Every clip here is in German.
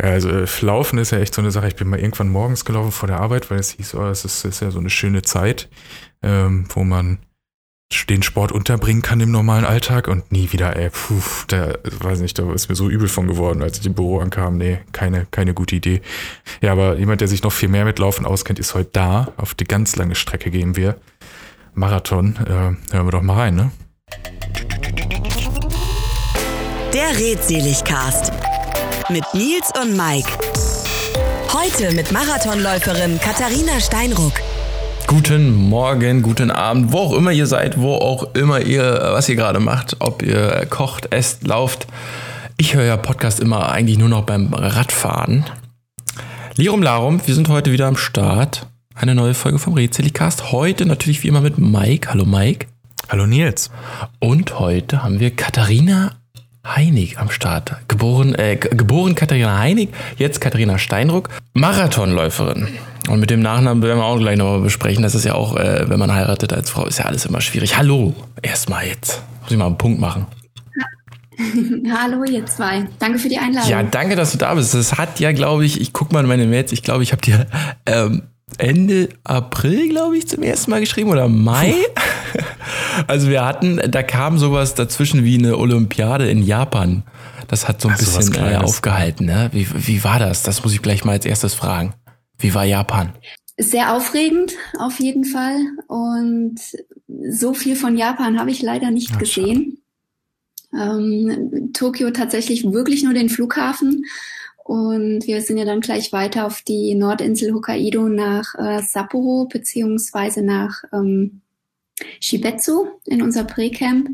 Ja, also äh, Laufen ist ja echt so eine Sache. Ich bin mal irgendwann morgens gelaufen vor der Arbeit, weil es hieß, oh, es ist, ist ja so eine schöne Zeit, ähm, wo man den Sport unterbringen kann im normalen Alltag und nie wieder, ey, puh, da weiß nicht, da ist mir so übel von geworden, als ich im Büro ankam. Nee, keine, keine gute Idee. Ja, aber jemand, der sich noch viel mehr mit Laufen auskennt, ist heute da. Auf die ganz lange Strecke gehen wir. Marathon, äh, hören wir doch mal rein, ne? Der Redseligcast mit Nils und Mike. Heute mit Marathonläuferin Katharina Steinruck. Guten Morgen, guten Abend, wo auch immer ihr seid, wo auch immer ihr, was ihr gerade macht, ob ihr kocht, esst, lauft. Ich höre ja Podcast immer eigentlich nur noch beim Radfahren. Lirum Larum, wir sind heute wieder am Start. Eine neue Folge vom Rätselicast. Heute natürlich wie immer mit Mike. Hallo Mike. Hallo Nils. Und heute haben wir Katharina Heinig am Start. Geboren, äh, geboren Katharina Heinig, jetzt Katharina Steinruck, Marathonläuferin. Und mit dem Nachnamen werden wir auch gleich nochmal besprechen. Das ist ja auch, äh, wenn man heiratet als Frau, ist ja alles immer schwierig. Hallo, erstmal jetzt. Muss ich mal einen Punkt machen. Hallo, ihr zwei. Danke für die Einladung. Ja, danke, dass du da bist. Das hat ja, glaube ich, ich gucke mal in meine Mails, ich glaube, ich habe dir ähm, Ende April, glaube ich, zum ersten Mal geschrieben oder Mai. also wir hatten, da kam sowas dazwischen wie eine Olympiade in Japan. Das hat so ein Ach, bisschen äh, aufgehalten. Ne? Wie, wie war das? Das muss ich gleich mal als erstes fragen. Wie war Japan? Sehr aufregend, auf jeden Fall. Und so viel von Japan habe ich leider nicht Ach, gesehen. Ähm, Tokio tatsächlich wirklich nur den Flughafen. Und wir sind ja dann gleich weiter auf die Nordinsel Hokkaido nach äh, Sapporo beziehungsweise nach ähm, Shibetsu in unser Präcamp.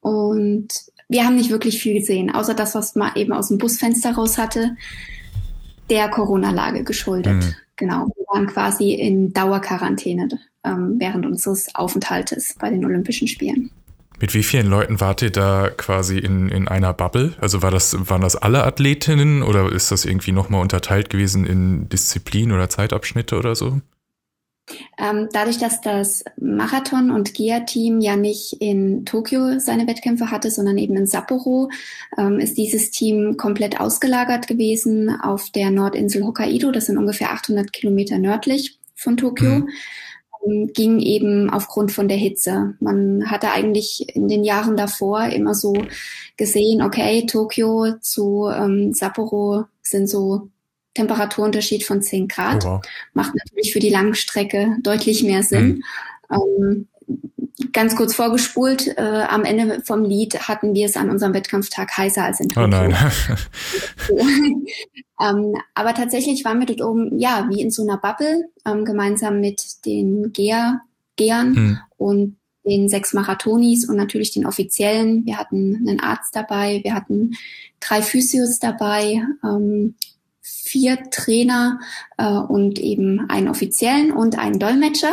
Und wir haben nicht wirklich viel gesehen, außer das, was man eben aus dem Busfenster raus hatte, der Corona-Lage geschuldet. Mhm. Genau, wir waren quasi in Dauerquarantäne ähm, während unseres Aufenthaltes bei den Olympischen Spielen. Mit wie vielen Leuten wart ihr da quasi in, in einer Bubble? Also war das, waren das alle Athletinnen oder ist das irgendwie nochmal unterteilt gewesen in Disziplin oder Zeitabschnitte oder so? Ähm, dadurch, dass das Marathon- und GIA-Team ja nicht in Tokio seine Wettkämpfe hatte, sondern eben in Sapporo, ähm, ist dieses Team komplett ausgelagert gewesen auf der Nordinsel Hokkaido. Das sind ungefähr 800 Kilometer nördlich von Tokio. Mhm ging eben aufgrund von der Hitze. Man hatte eigentlich in den Jahren davor immer so gesehen, okay, Tokio zu ähm, Sapporo sind so Temperaturunterschied von 10 Grad. Wow. Macht natürlich für die Langstrecke deutlich mehr Sinn. Mhm. Ähm, ganz kurz vorgespult, äh, am Ende vom Lied hatten wir es an unserem Wettkampftag heißer als in Tokio. Oh nein. ähm, aber tatsächlich waren wir dort oben, ja, wie in so einer Bubble, ähm, gemeinsam mit den Geher, Gehern hm. und den sechs Marathonis und natürlich den Offiziellen. Wir hatten einen Arzt dabei, wir hatten drei Physios dabei, ähm, vier Trainer äh, und eben einen Offiziellen und einen Dolmetscher.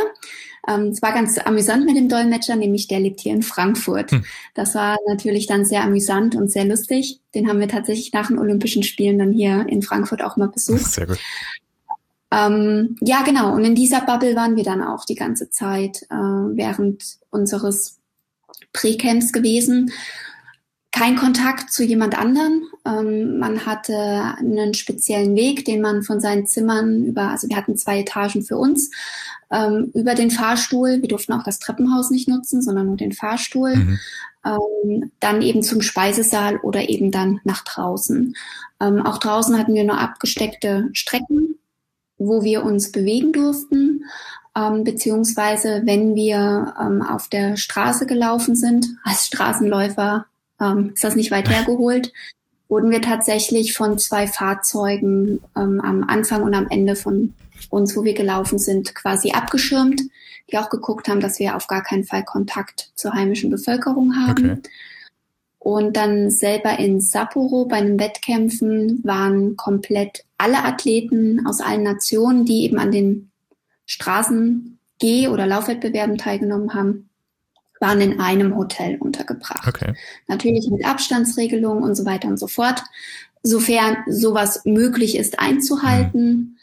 Ähm, es war ganz amüsant mit dem Dolmetscher, nämlich der lebt hier in Frankfurt. Hm. Das war natürlich dann sehr amüsant und sehr lustig. Den haben wir tatsächlich nach den Olympischen Spielen dann hier in Frankfurt auch mal besucht. Sehr gut. Ähm, ja, genau. Und in dieser Bubble waren wir dann auch die ganze Zeit äh, während unseres Präcamps gewesen kein Kontakt zu jemand anderen. Ähm, man hatte einen speziellen Weg, den man von seinen Zimmern über, also wir hatten zwei Etagen für uns, ähm, über den Fahrstuhl. Wir durften auch das Treppenhaus nicht nutzen, sondern nur den Fahrstuhl. Mhm. Ähm, dann eben zum Speisesaal oder eben dann nach draußen. Ähm, auch draußen hatten wir nur abgesteckte Strecken, wo wir uns bewegen durften. Ähm, beziehungsweise wenn wir ähm, auf der Straße gelaufen sind, als Straßenläufer ähm, ist das nicht weit hergeholt, wurden wir tatsächlich von zwei Fahrzeugen ähm, am Anfang und am Ende von uns, wo wir gelaufen sind, quasi abgeschirmt, die auch geguckt haben, dass wir auf gar keinen Fall Kontakt zur heimischen Bevölkerung haben. Okay. Und dann selber in Sapporo bei den Wettkämpfen waren komplett alle Athleten aus allen Nationen, die eben an den Straßen Geh- oder Laufwettbewerben teilgenommen haben, waren in einem Hotel untergebracht. Okay. Natürlich mit Abstandsregelungen und so weiter und so fort, sofern sowas möglich ist einzuhalten. Mhm.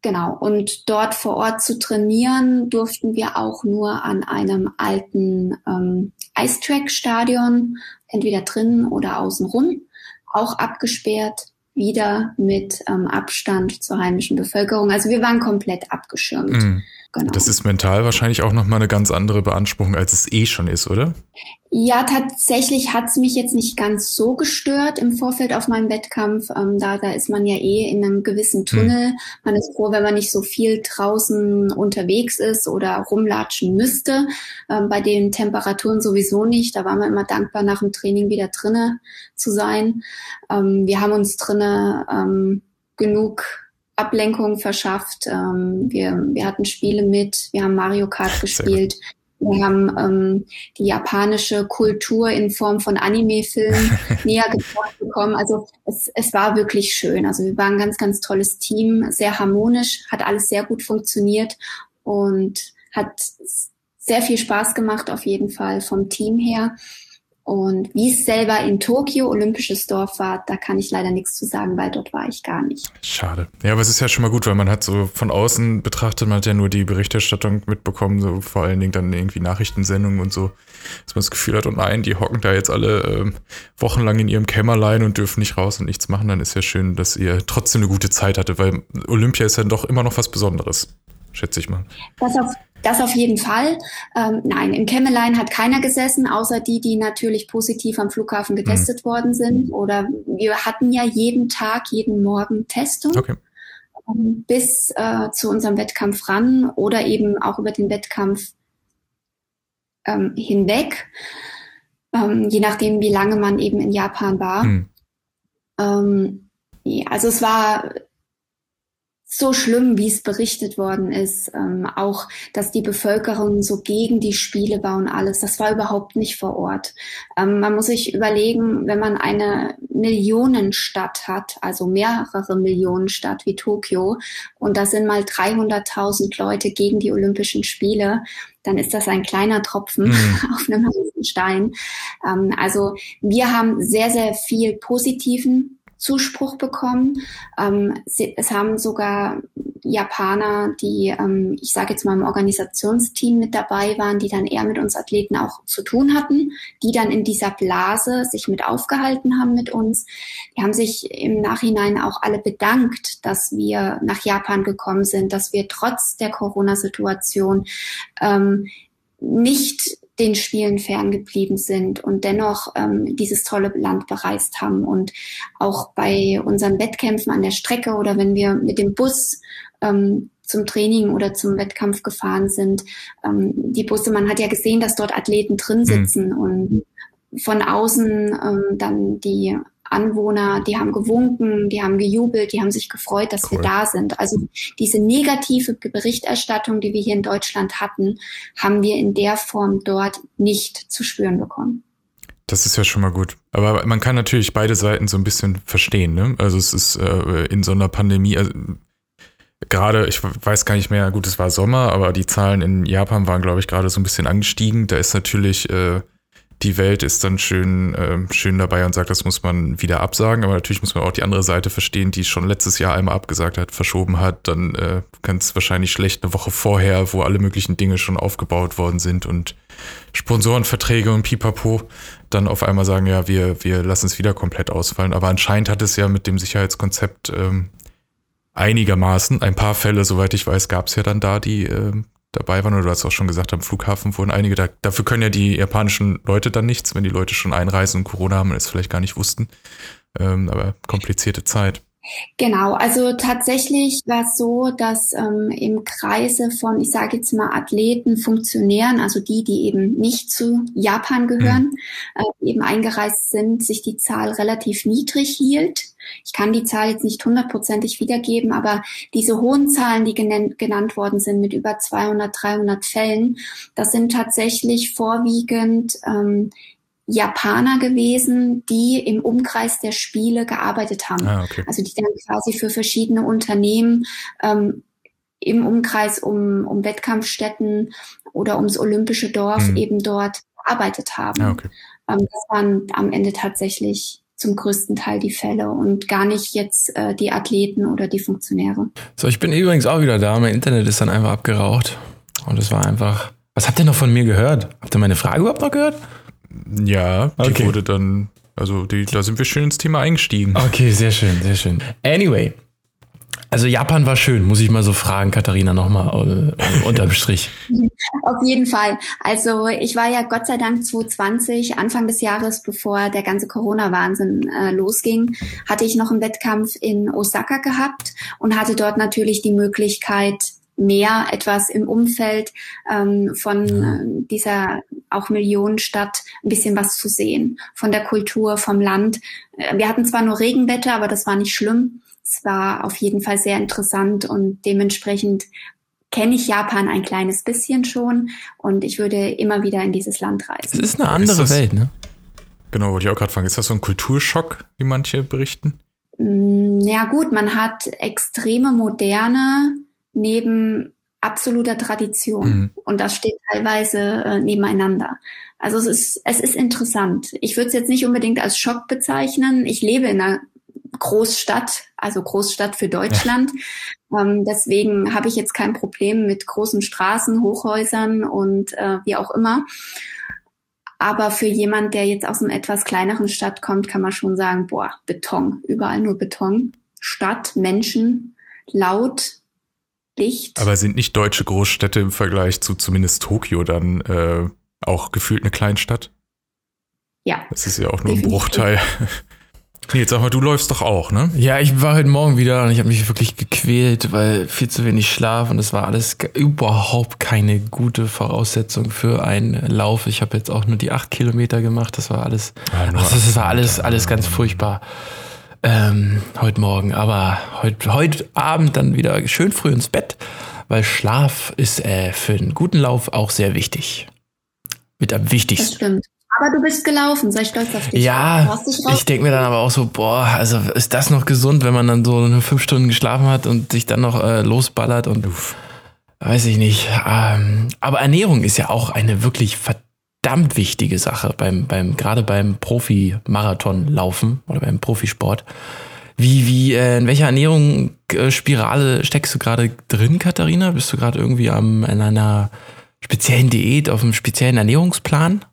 Genau. Und dort vor Ort zu trainieren, durften wir auch nur an einem alten ähm, Ice-Track-Stadion, entweder drinnen oder außenrum, auch abgesperrt. wieder mit ähm, Abstand zur heimischen Bevölkerung. Also wir waren komplett abgeschirmt. Mhm. Genau. Das ist mental wahrscheinlich auch nochmal eine ganz andere Beanspruchung, als es eh schon ist, oder? Ja, tatsächlich hat es mich jetzt nicht ganz so gestört im Vorfeld auf meinem Wettkampf. Ähm, da, da ist man ja eh in einem gewissen Tunnel. Hm. Man ist froh, wenn man nicht so viel draußen unterwegs ist oder rumlatschen müsste. Ähm, bei den Temperaturen sowieso nicht. Da waren wir immer dankbar, nach dem Training wieder drinnen zu sein. Ähm, wir haben uns drinnen ähm, genug Ablenkung verschafft. Ähm, wir, wir hatten Spiele mit, wir haben Mario Kart gespielt. Wir haben ähm, die japanische Kultur in Form von Anime-Filmen näher gebracht bekommen. Also es, es war wirklich schön. Also wir waren ein ganz, ganz tolles Team, sehr harmonisch, hat alles sehr gut funktioniert und hat sehr viel Spaß gemacht auf jeden Fall vom Team her. Und wie es selber in Tokio olympisches Dorf war, da kann ich leider nichts zu sagen, weil dort war ich gar nicht. Schade. Ja, aber es ist ja schon mal gut, weil man hat so von außen betrachtet, man hat ja nur die Berichterstattung mitbekommen, so vor allen Dingen dann irgendwie Nachrichtensendungen und so, dass man das Gefühl hat, oh nein, die hocken da jetzt alle ähm, wochenlang in ihrem Kämmerlein und dürfen nicht raus und nichts machen. Dann ist ja schön, dass ihr trotzdem eine gute Zeit hatte, weil Olympia ist ja doch immer noch was Besonderes, schätze ich mal. Das auf das auf jeden Fall. Ähm, nein, im Kämmerlein hat keiner gesessen, außer die, die natürlich positiv am Flughafen getestet mhm. worden sind. Oder wir hatten ja jeden Tag, jeden Morgen Testung. Okay. Ähm, bis äh, zu unserem Wettkampf ran oder eben auch über den Wettkampf ähm, hinweg, ähm, je nachdem, wie lange man eben in Japan war. Mhm. Ähm, ja, also es war so schlimm, wie es berichtet worden ist. Ähm, auch, dass die Bevölkerung so gegen die Spiele war und alles. Das war überhaupt nicht vor Ort. Ähm, man muss sich überlegen, wenn man eine Millionenstadt hat, also mehrere Millionen Stadt wie Tokio, und da sind mal 300.000 Leute gegen die Olympischen Spiele, dann ist das ein kleiner Tropfen mhm. auf einem Stein. Ähm, also wir haben sehr, sehr viel positiven Zuspruch bekommen. Ähm, es haben sogar Japaner, die, ähm, ich sage jetzt mal im Organisationsteam mit dabei waren, die dann eher mit uns Athleten auch zu tun hatten, die dann in dieser Blase sich mit aufgehalten haben mit uns. Die haben sich im Nachhinein auch alle bedankt, dass wir nach Japan gekommen sind, dass wir trotz der Corona-Situation ähm, nicht den Spielen ferngeblieben sind und dennoch ähm, dieses tolle Land bereist haben. Und auch bei unseren Wettkämpfen an der Strecke oder wenn wir mit dem Bus ähm, zum Training oder zum Wettkampf gefahren sind, ähm, die Busse, man hat ja gesehen, dass dort Athleten drin mhm. sitzen mhm. und von außen ähm, dann die Anwohner, die haben gewunken, die haben gejubelt, die haben sich gefreut, dass cool. wir da sind. Also diese negative Berichterstattung, die wir hier in Deutschland hatten, haben wir in der Form dort nicht zu spüren bekommen. Das ist ja schon mal gut. Aber man kann natürlich beide Seiten so ein bisschen verstehen. Ne? Also es ist äh, in so einer Pandemie, also gerade, ich weiß gar nicht mehr, gut, es war Sommer, aber die Zahlen in Japan waren, glaube ich, gerade so ein bisschen angestiegen. Da ist natürlich äh, die Welt ist dann schön, äh, schön dabei und sagt, das muss man wieder absagen. Aber natürlich muss man auch die andere Seite verstehen, die schon letztes Jahr einmal abgesagt hat, verschoben hat. Dann äh, es wahrscheinlich schlecht eine Woche vorher, wo alle möglichen Dinge schon aufgebaut worden sind und Sponsorenverträge und Pipapo dann auf einmal sagen, ja, wir, wir lassen es wieder komplett ausfallen. Aber anscheinend hat es ja mit dem Sicherheitskonzept ähm, einigermaßen, ein paar Fälle, soweit ich weiß, gab es ja dann da, die äh, dabei waren, oder du hast auch schon gesagt, am Flughafen wurden einige, da, dafür können ja die japanischen Leute dann nichts, wenn die Leute schon einreisen und Corona haben und es vielleicht gar nicht wussten. Ähm, aber komplizierte Zeit. Genau, also tatsächlich war es so, dass ähm, im Kreise von, ich sage jetzt mal, Athleten, Funktionären, also die, die eben nicht zu Japan gehören, mhm. äh, eben eingereist sind, sich die Zahl relativ niedrig hielt. Ich kann die Zahl jetzt nicht hundertprozentig wiedergeben, aber diese hohen Zahlen, die genannt, genannt worden sind mit über 200, 300 Fällen, das sind tatsächlich vorwiegend ähm, Japaner gewesen, die im Umkreis der Spiele gearbeitet haben. Ah, okay. Also die dann quasi für verschiedene Unternehmen ähm, im Umkreis um, um Wettkampfstätten oder ums olympische Dorf hm. eben dort gearbeitet haben. Ah, okay. ähm, das waren am Ende tatsächlich zum größten Teil die Fälle und gar nicht jetzt äh, die Athleten oder die Funktionäre. So, ich bin übrigens auch wieder da. Mein Internet ist dann einfach abgeraucht. Und es war einfach. Was habt ihr noch von mir gehört? Habt ihr meine Frage überhaupt noch gehört? Ja, die okay. wurde dann Also die, da sind wir schön ins Thema eingestiegen. Okay, sehr schön, sehr schön. Anyway, also Japan war schön, muss ich mal so fragen, Katharina, nochmal äh, unterm Strich. Auf jeden Fall. Also ich war ja Gott sei Dank 2020, Anfang des Jahres, bevor der ganze Corona-Wahnsinn äh, losging, hatte ich noch einen Wettkampf in Osaka gehabt und hatte dort natürlich die Möglichkeit, mehr etwas im Umfeld ähm, von äh, dieser auch Millionenstadt ein bisschen was zu sehen, von der Kultur, vom Land. Äh, wir hatten zwar nur Regenwetter, aber das war nicht schlimm. Es war auf jeden Fall sehr interessant und dementsprechend kenne ich Japan ein kleines bisschen schon und ich würde immer wieder in dieses Land reisen. Es ist eine andere ist das, Welt, ne? Genau, wollte ich auch gerade fragen. Ist das so ein Kulturschock, wie manche berichten? Mm, ja gut, man hat extreme Moderne neben absoluter Tradition mhm. und das steht teilweise äh, nebeneinander. Also es ist, es ist interessant. Ich würde es jetzt nicht unbedingt als Schock bezeichnen. Ich lebe in einer Großstadt, also Großstadt für Deutschland. Ja. Ähm, deswegen habe ich jetzt kein Problem mit großen Straßen, Hochhäusern und äh, wie auch immer. Aber für jemand, der jetzt aus einer etwas kleineren Stadt kommt, kann man schon sagen, boah, Beton, überall nur Beton. Stadt, Menschen, laut, Licht. Aber sind nicht deutsche Großstädte im Vergleich zu zumindest Tokio dann äh, auch gefühlt eine Kleinstadt? Ja. Das ist ja auch nur definitiv. ein Bruchteil. Jetzt sag mal, du läufst doch auch, ne? Ja, ich war heute Morgen wieder und ich habe mich wirklich gequält, weil viel zu wenig Schlaf und es war alles überhaupt keine gute Voraussetzung für einen Lauf. Ich habe jetzt auch nur die acht Kilometer gemacht. Das war alles, ja, also das war alles, alles ganz furchtbar ähm, heute Morgen. Aber heute, heute Abend dann wieder schön früh ins Bett, weil Schlaf ist äh, für einen guten Lauf auch sehr wichtig. Mit am wichtigsten. Das stimmt. Aber du bist gelaufen, sei stolz auf dich. Ja, ich denke mir dann aber auch so, boah, also ist das noch gesund, wenn man dann so nur fünf Stunden geschlafen hat und sich dann noch äh, losballert und Uff. weiß ich nicht. Ähm, aber Ernährung ist ja auch eine wirklich verdammt wichtige Sache beim, beim gerade beim Profi-Marathon-Laufen oder beim Profisport. Wie, wie, äh, in welcher Ernährungsspirale äh, steckst du gerade drin, Katharina? Bist du gerade irgendwie am, in einer speziellen Diät, auf einem speziellen Ernährungsplan?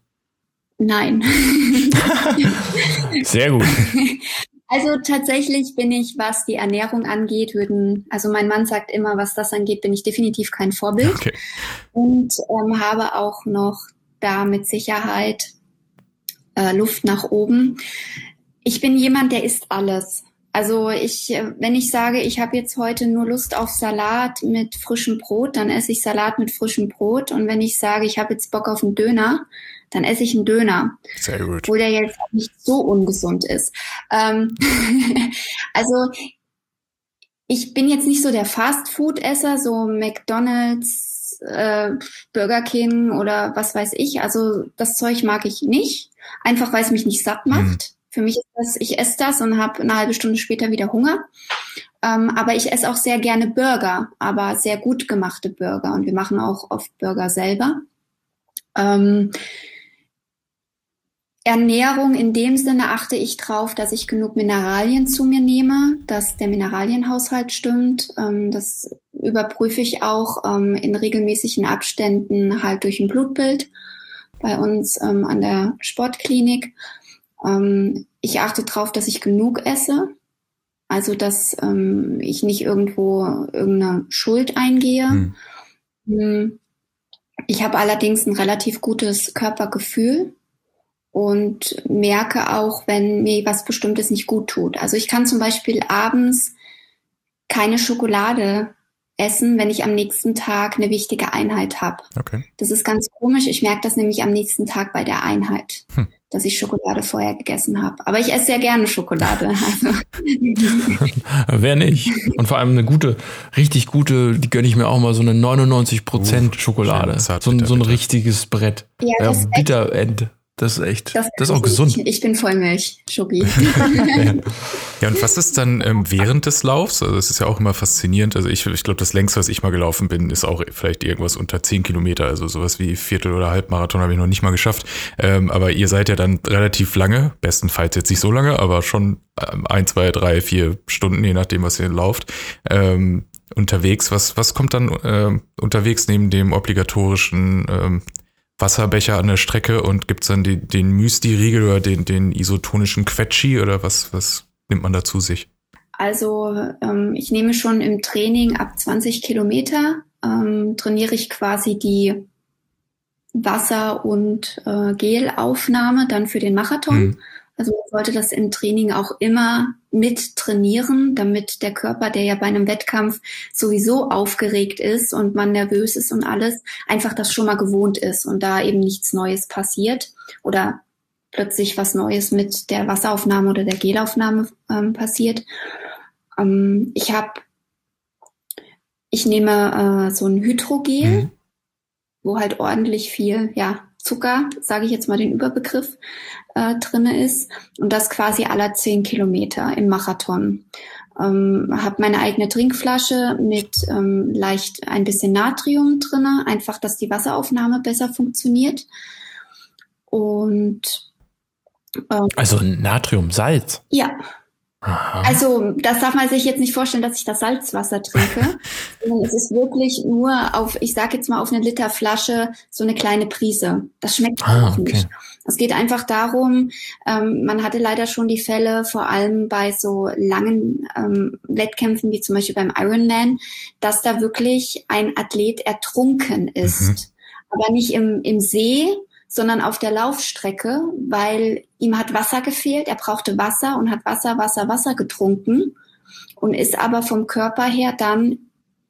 Nein. Sehr gut. Also tatsächlich bin ich, was die Ernährung angeht, würden, also mein Mann sagt immer, was das angeht, bin ich definitiv kein Vorbild. Okay. Und ähm, habe auch noch da mit Sicherheit äh, Luft nach oben. Ich bin jemand, der isst alles. Also ich, äh, wenn ich sage, ich habe jetzt heute nur Lust auf Salat mit frischem Brot, dann esse ich Salat mit frischem Brot. Und wenn ich sage, ich habe jetzt Bock auf einen Döner, dann esse ich einen Döner. Sehr gut. Wo der jetzt auch nicht so ungesund ist. Ähm also ich bin jetzt nicht so der Fast-Food-Esser, so McDonald's, äh, Burger King oder was weiß ich. Also das Zeug mag ich nicht, einfach weil es mich nicht satt macht. Mhm. Für mich ist das, ich esse das und habe eine halbe Stunde später wieder Hunger. Ähm, aber ich esse auch sehr gerne Burger, aber sehr gut gemachte Burger. Und wir machen auch oft Burger selber. Ähm, Ernährung in dem Sinne achte ich drauf, dass ich genug Mineralien zu mir nehme, dass der Mineralienhaushalt stimmt. Ähm, das überprüfe ich auch ähm, in regelmäßigen Abständen halt durch ein Blutbild bei uns ähm, an der Sportklinik. ich achte drauf, dass ich genug esse. Also, dass ich nicht irgendwo irgendeine Schuld eingehe. Hm. Ich habe allerdings ein relativ gutes Körpergefühl und merke auch, wenn mir was Bestimmtes nicht gut tut. Also ich kann zum Beispiel abends keine Schokolade essen, wenn ich am nächsten Tag eine wichtige Einheit habe. Okay. Das ist ganz komisch. Ich merke das nämlich am nächsten Tag bei der Einheit, hm. dass ich Schokolade vorher gegessen habe. Aber ich esse sehr gerne Schokolade. Also. Wer nicht? Und vor allem eine gute, richtig gute, die gönne ich mir auch mal so eine 99 Prozent uh, Schokolade. So, so, ein richtiges Brett. Ja, das ja, Bitterend. Das ist echt, das, das ist auch gesund. Ich, ich bin Vollmilch, Schoki. ja, und was ist dann ähm, während des Laufs? Also es ist ja auch immer faszinierend. Also ich, ich glaube, das längste, was ich mal gelaufen bin, ist auch vielleicht irgendwas unter 10 Kilometer. Also sowas wie Viertel- oder Halbmarathon habe ich noch nicht mal geschafft. Ähm, aber ihr seid ja dann relativ lange, bestenfalls jetzt nicht so lange, aber schon ähm, ein, zwei, drei, vier Stunden, je nachdem, was ihr lauft. Ähm, unterwegs. Was, was kommt dann äh, unterwegs neben dem obligatorischen ähm, Wasserbecher an der Strecke und gibt's dann die, den Müsli-Riegel oder den, den isotonischen Quetschi oder was, was nimmt man da zu sich? Also ähm, ich nehme schon im Training ab 20 Kilometer, ähm, trainiere ich quasi die Wasser- und äh, Gelaufnahme dann für den Marathon. Mhm. Also man sollte das im Training auch immer mit trainieren, damit der Körper, der ja bei einem Wettkampf sowieso aufgeregt ist und man nervös ist und alles, einfach das schon mal gewohnt ist und da eben nichts Neues passiert oder plötzlich was Neues mit der Wasseraufnahme oder der Gelaufnahme ähm, passiert. Ähm, ich habe, ich nehme äh, so ein Hydrogel, mhm. wo halt ordentlich viel, ja, Zucker, sage ich jetzt mal den Überbegriff, äh, drinne ist und das quasi aller zehn Kilometer im Marathon. Ähm, habe meine eigene Trinkflasche mit ähm, leicht ein bisschen Natrium drinne, einfach, dass die Wasseraufnahme besser funktioniert. Und ähm, also Natriumsalz. Ja, Aha. Also das darf man sich jetzt nicht vorstellen, dass ich das Salzwasser trinke. es ist wirklich nur auf, ich sage jetzt mal auf eine Liter Flasche so eine kleine Prise. Das schmeckt ah, auch okay. nicht. Es geht einfach darum, ähm, man hatte leider schon die Fälle, vor allem bei so langen ähm, Wettkämpfen wie zum Beispiel beim Ironman, dass da wirklich ein Athlet ertrunken ist. Mhm. Aber nicht im, im See, sondern auf der Laufstrecke, weil ihm hat Wasser gefehlt. Er brauchte Wasser und hat Wasser, Wasser, Wasser getrunken und ist aber vom Körper her dann,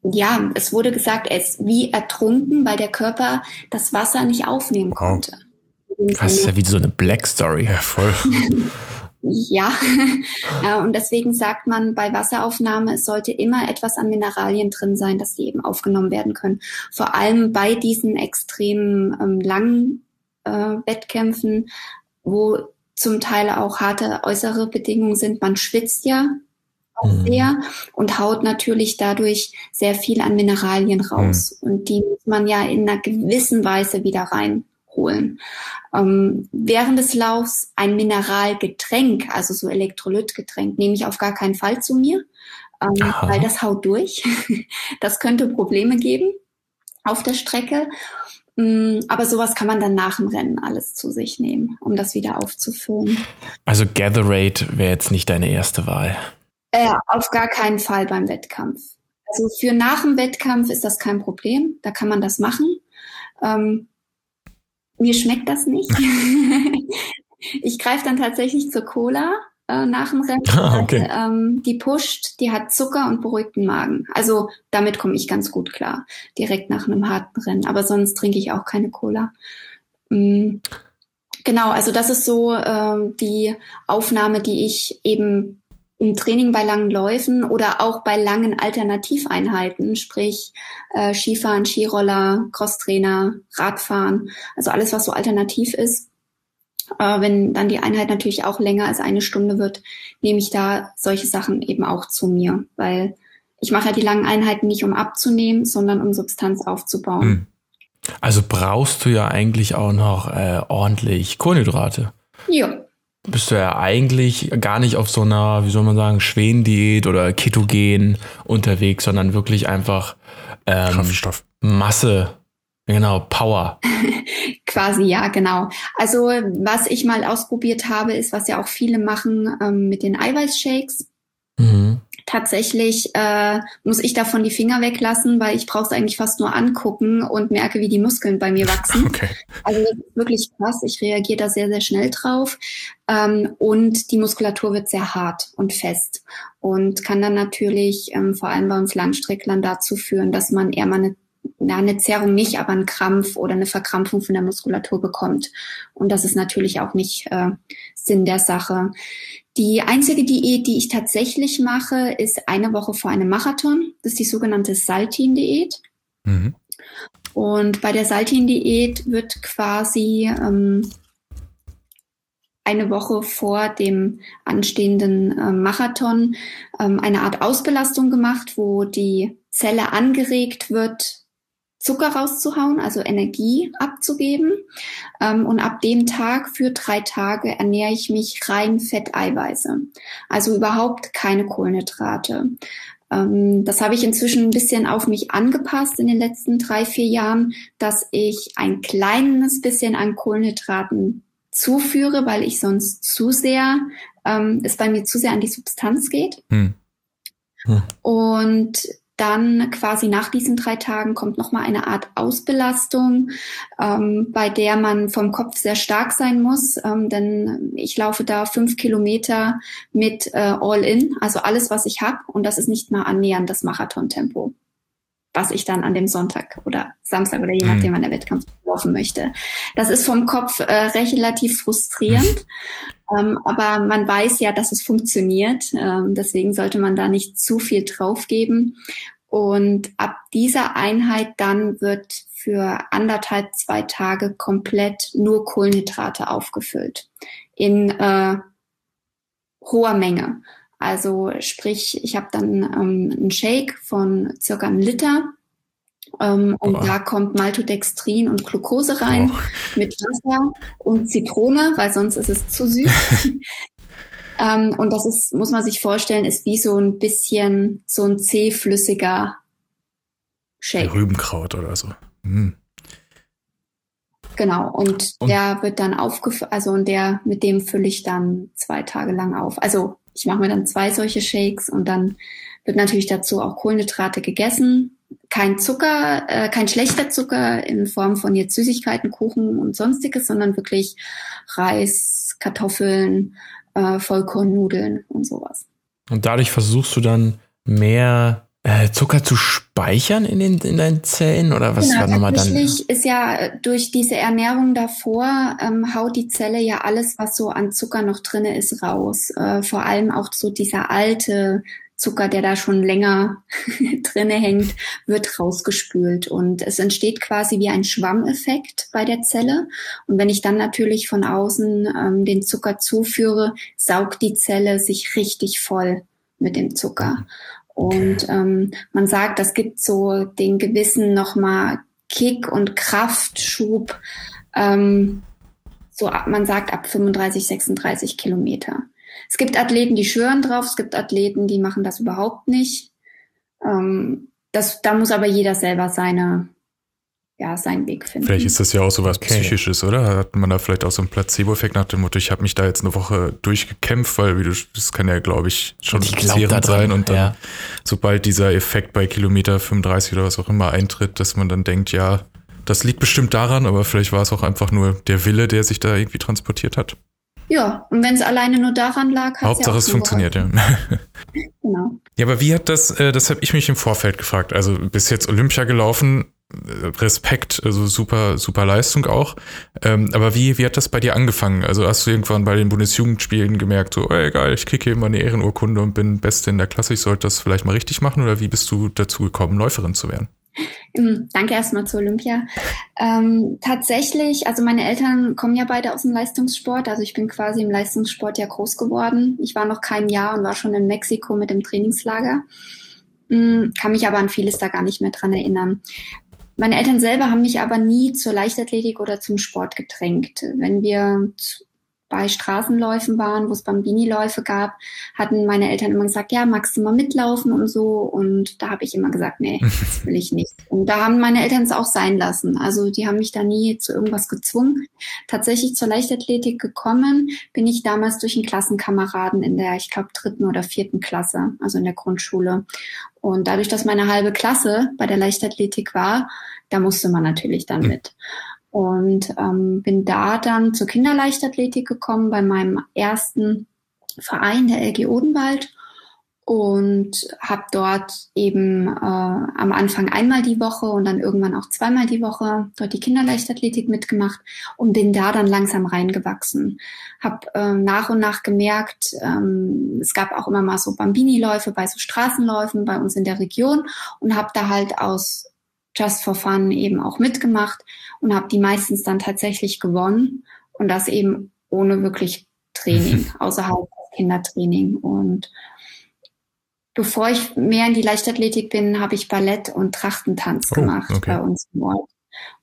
ja, es wurde gesagt, er ist wie ertrunken, weil der Körper das Wasser nicht aufnehmen konnte. Das ist ja wie so eine Black Story. Ja, voll. Ja, und deswegen sagt man bei Wasseraufnahme, es sollte immer etwas an Mineralien drin sein, dass die eben aufgenommen werden können. Vor allem bei diesen extrem ähm, langen äh, Wettkämpfen, wo zum Teil auch harte äußere Bedingungen sind. Man schwitzt ja auch mhm. sehr und haut natürlich dadurch sehr viel an Mineralien raus. Mhm. Und die muss man ja in einer gewissen Weise wieder reinholen. Ähm, während des Laufs ein Mineralgetränk, also so Elektrolytgetränk, nehme ich auf gar keinen Fall zu mir, ähm, weil das haut durch. das könnte Probleme geben auf der Strecke. Mm, aber sowas kann man dann nach dem Rennen alles zu sich nehmen, um das wieder aufzufüllen. Also Gatherate wäre jetzt nicht deine erste Wahl. Äh, auf gar keinen Fall beim Wettkampf. Also für nach dem Wettkampf ist das kein Problem. Da kann man das machen. Ähm, mir schmeckt das nicht. ich greife dann tatsächlich zur Cola äh, nach dem Rennen. Ah, okay. ähm, die pusht, die hat Zucker und beruhigten Magen. Also damit komme ich ganz gut klar, direkt nach einem harten Rennen. Aber sonst trinke ich auch keine Cola. Mhm. Genau, also das ist so äh, die Aufnahme, die ich eben im Training bei langen Läufen oder auch bei langen Alternativeinheiten, sprich äh, Skifahren, Skiroller, Crosstrainer, Radfahren, also alles, was so alternativ ist, äh, wenn dann die Einheit natürlich auch länger als eine Stunde wird, nehme ich da solche Sachen eben auch zu mir, weil ich mache ja die langen Einheiten nicht, um abzunehmen, sondern um Substanz aufzubauen. Hm. Also brauchst du ja eigentlich auch noch äh, ordentlich Kohlenhydrate. Ja. Bist du ja eigentlich gar nicht auf so einer, wie soll man sagen, Schwendiät oder Ketogen unterwegs, sondern wirklich einfach ähm, Masse Genau, Power. Quasi, ja, genau. Also was ich mal ausprobiert habe, ist, was ja auch viele machen ähm, mit den Eiweißshakes. Mhm. Tatsächlich äh, muss ich davon die Finger weglassen, weil ich brauche es eigentlich fast nur angucken und merke, wie die Muskeln bei mir wachsen. Okay. Also wirklich krass. Ich reagiere da sehr, sehr schnell drauf. Ähm, und die Muskulatur wird sehr hart und fest und kann dann natürlich ähm, vor allem bei uns Langstrecklern dazu führen, dass man eher mal eine ja, eine Zerrung nicht, aber einen Krampf oder eine Verkrampfung von der Muskulatur bekommt. Und das ist natürlich auch nicht äh, Sinn der Sache. Die einzige Diät, die ich tatsächlich mache, ist eine Woche vor einem Marathon. Das ist die sogenannte Saltin-Diät. Mhm. Und bei der Saltin-Diät wird quasi ähm, eine Woche vor dem anstehenden äh, Marathon ähm, eine Art Ausbelastung gemacht, wo die Zelle angeregt wird, Zucker rauszuhauen, also Energie abzugeben. Ähm, und ab dem Tag für drei Tage ernähre ich mich rein Fetteiweiße. Also überhaupt keine Kohlenhydrate. Ähm, das habe ich inzwischen ein bisschen auf mich angepasst in den letzten drei, vier Jahren, dass ich ein kleines bisschen an Kohlenhydraten zuführe, weil ich sonst zu sehr, ähm, es bei mir zu sehr an die Substanz geht. Hm. Hm. Und dann quasi nach diesen drei Tagen kommt nochmal eine Art Ausbelastung, ähm, bei der man vom Kopf sehr stark sein muss, ähm, denn ich laufe da fünf Kilometer mit äh, All-In, also alles, was ich habe, und das ist nicht mal annähernd das Marathontempo was ich dann an dem Sonntag oder Samstag oder je mhm. nachdem, wann der Wettkampf laufen möchte. Das ist vom Kopf äh, relativ frustrierend, ähm, aber man weiß ja, dass es funktioniert. Ähm, deswegen sollte man da nicht zu viel draufgeben. Und ab dieser Einheit dann wird für anderthalb, zwei Tage komplett nur Kohlenhydrate aufgefüllt in äh, hoher Menge. Also sprich, ich habe dann ähm, einen Shake von circa einem Liter ähm, und oh. da kommt Maltodextrin und Glucose rein oh. mit Wasser und Zitrone, weil sonst ist es zu süß. ähm, und das ist, muss man sich vorstellen, ist wie so ein bisschen so ein zähflüssiger Shake. Rübenkraut oder so. Mm. Genau, und, und, der wird dann aufgefüllt, also und der, mit dem fülle ich dann zwei Tage lang auf. Also ich mache mir dann zwei solche Shakes und dann wird natürlich dazu auch Kohlenhydrate gegessen. Kein Zucker, äh, kein schlechter Zucker in Form von jetzt Süßigkeiten, Kuchen und sonstiges, sondern wirklich Reis, Kartoffeln, äh, Vollkornnudeln und sowas. Und dadurch versuchst du dann mehr äh, Zucker zu speichern in, den, in deinen Zellen oder was genau, war nochmal dann? ist ja durch diese Ernährung davor, ähm, haut die Zelle ja alles, was so an Zucker noch drinne ist, raus. Äh, vor allem auch so dieser alte Zucker, der da schon länger drinne hängt, wird rausgespült und es entsteht quasi wie ein Schwammeffekt bei der Zelle. Und wenn ich dann natürlich von außen ähm, den Zucker zuführe, saugt die Zelle sich richtig voll mit dem Zucker. Und ähm, man sagt, das gibt so den gewissen nochmal Kick und Kraftschub. Ähm, so, man sagt ab 35, 36 Kilometer. Es gibt Athleten, die schwören drauf, es gibt Athleten, die machen das überhaupt nicht. Ähm, das, da muss aber jeder selber seine, ja, seinen Weg finden. Vielleicht ist das ja auch so was okay. Psychisches, oder? Hat man da vielleicht auch so einen Placebo-Effekt nach dem Motto, ich habe mich da jetzt eine Woche durchgekämpft, weil wie du, das kann ja, glaube ich, schon zehrend sein. Und dann, ja. sobald dieser Effekt bei Kilometer 35 oder was auch immer eintritt, dass man dann denkt, ja, das liegt bestimmt daran, aber vielleicht war es auch einfach nur der Wille, der sich da irgendwie transportiert hat. Ja, und wenn es alleine nur daran lag, hat Hauptsache ja es funktioniert, ja. genau. Ja, aber wie hat das, äh, das habe ich mich im Vorfeld gefragt. Also bis jetzt Olympia gelaufen, Respekt, also super, super Leistung auch. Ähm, aber wie, wie hat das bei dir angefangen? Also hast du irgendwann bei den Bundesjugendspielen gemerkt, so, ey, geil, ich kriege hier immer eine Ehrenurkunde und bin Beste in der Klasse, ich sollte das vielleicht mal richtig machen? Oder wie bist du dazu gekommen, Läuferin zu werden? Ähm, danke erstmal zu Olympia. Ähm, tatsächlich, also meine Eltern kommen ja beide aus dem Leistungssport. Also ich bin quasi im Leistungssport ja groß geworden. Ich war noch kein Jahr und war schon in Mexiko mit dem Trainingslager. Hm, kann mich aber an vieles da gar nicht mehr dran erinnern. Meine Eltern selber haben mich aber nie zur Leichtathletik oder zum Sport gedrängt. Wenn wir bei Straßenläufen waren, wo es Bambini-Läufe gab, hatten meine Eltern immer gesagt, ja, magst du mal mitlaufen und so. Und da habe ich immer gesagt, nee, das will ich nicht. Und da haben meine Eltern es auch sein lassen. Also die haben mich da nie zu irgendwas gezwungen. Tatsächlich zur Leichtathletik gekommen bin ich damals durch einen Klassenkameraden in der, ich glaube, dritten oder vierten Klasse, also in der Grundschule. Und dadurch, dass meine halbe Klasse bei der Leichtathletik war, da musste man natürlich dann mit. Und ähm, bin da dann zur Kinderleichtathletik gekommen bei meinem ersten Verein, der LG Odenwald. Und habe dort eben äh, am Anfang einmal die Woche und dann irgendwann auch zweimal die Woche dort die Kinderleichtathletik mitgemacht und bin da dann langsam reingewachsen. Habe äh, nach und nach gemerkt, ähm, es gab auch immer mal so Bambini-Läufe bei so Straßenläufen bei uns in der Region und habe da halt aus Just for Fun eben auch mitgemacht und habe die meistens dann tatsächlich gewonnen und das eben ohne wirklich Training, außerhalb Kindertraining. Und bevor ich mehr in die Leichtathletik bin, habe ich Ballett und Trachtentanz oh, gemacht okay. bei uns im Ort.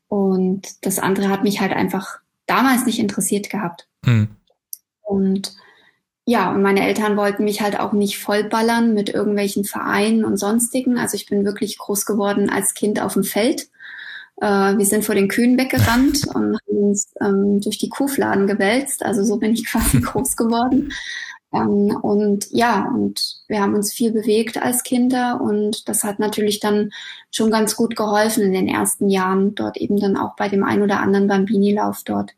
Und das andere hat mich halt einfach damals nicht interessiert gehabt. Hm. Und ja, und meine Eltern wollten mich halt auch nicht vollballern mit irgendwelchen Vereinen und sonstigen. Also ich bin wirklich groß geworden als Kind auf dem Feld. Äh, wir sind vor den Kühen weggerannt und haben uns ähm, durch die Kuhfladen gewälzt. Also so bin ich quasi groß geworden. Ähm, und ja, und wir haben uns viel bewegt als Kinder und das hat natürlich dann schon ganz gut geholfen in den ersten Jahren, dort eben dann auch bei dem ein oder anderen Bambini-Lauf dort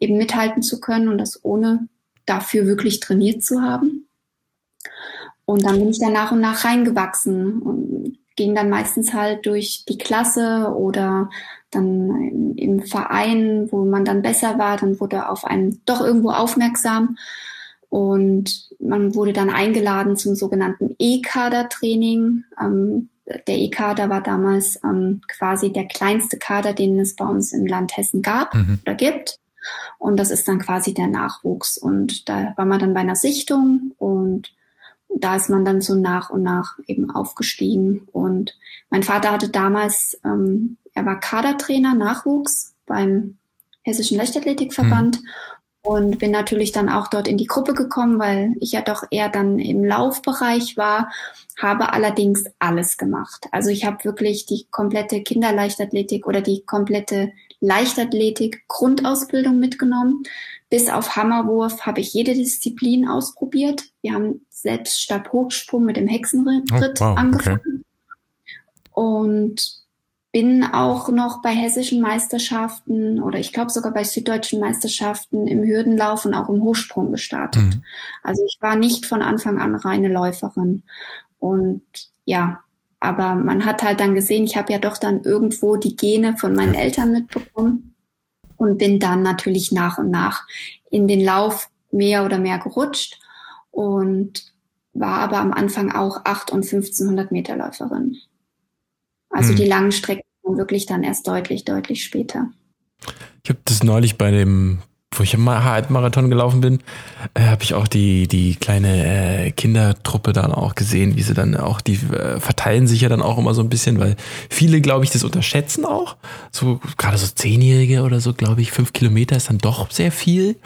eben mithalten zu können und das ohne dafür wirklich trainiert zu haben. Und dann bin ich da nach und nach reingewachsen und ging dann meistens halt durch die Klasse oder dann im Verein, wo man dann besser war, dann wurde auf einen doch irgendwo aufmerksam und man wurde dann eingeladen zum sogenannten E-Kader-Training. Ähm, der E-Kader war damals ähm, quasi der kleinste Kader, den es bei uns im Land Hessen gab mhm. oder gibt. Und das ist dann quasi der Nachwuchs. Und da war man dann bei einer Sichtung und da ist man dann so nach und nach eben aufgestiegen. Und mein Vater hatte damals, ähm, er war Kadertrainer, Nachwuchs beim Hessischen Leichtathletikverband. Mhm. Und bin natürlich dann auch dort in die Gruppe gekommen, weil ich ja doch eher dann im Laufbereich war, habe allerdings alles gemacht. Also ich habe wirklich die komplette Kinderleichtathletik oder die komplette Leichtathletik Grundausbildung mitgenommen. Bis auf Hammerwurf habe ich jede Disziplin ausprobiert. Wir haben selbst Stabhochsprung mit dem Hexenritt oh, wow, angefangen. Okay. Und bin auch noch bei hessischen Meisterschaften oder ich glaube sogar bei süddeutschen Meisterschaften im Hürdenlauf und auch im Hochsprung gestartet. Mhm. Also ich war nicht von Anfang an reine Läuferin. Und ja, aber man hat halt dann gesehen, ich habe ja doch dann irgendwo die Gene von meinen Eltern mitbekommen und bin dann natürlich nach und nach in den Lauf mehr oder mehr gerutscht und war aber am Anfang auch 8 und 1500 Meter Läuferin. Also hm. die langen Strecken wirklich dann erst deutlich, deutlich später. Ich habe das neulich bei dem, wo ich im Halbmarathon gelaufen bin, äh, habe ich auch die, die kleine äh, Kindertruppe dann auch gesehen, wie sie dann auch, die äh, verteilen sich ja dann auch immer so ein bisschen, weil viele, glaube ich, das unterschätzen auch. So, gerade so Zehnjährige oder so, glaube ich, fünf Kilometer ist dann doch sehr viel.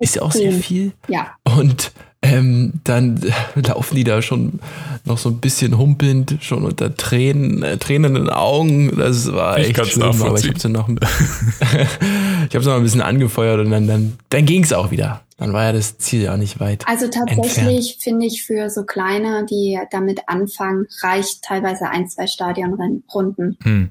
Ist ja auch sehr viel. Ja. Und ähm, dann laufen die da schon noch so ein bisschen humpelnd, schon unter Tränen, äh, tränenden Augen. Das war ich echt schlimm, aber ich habe sie noch, ich habe noch ein bisschen angefeuert und dann, dann, dann ging es auch wieder. Dann war ja das Ziel ja nicht weit. Also tatsächlich finde ich für so kleine, die damit anfangen, reicht teilweise ein, zwei Stadionrunden. Hm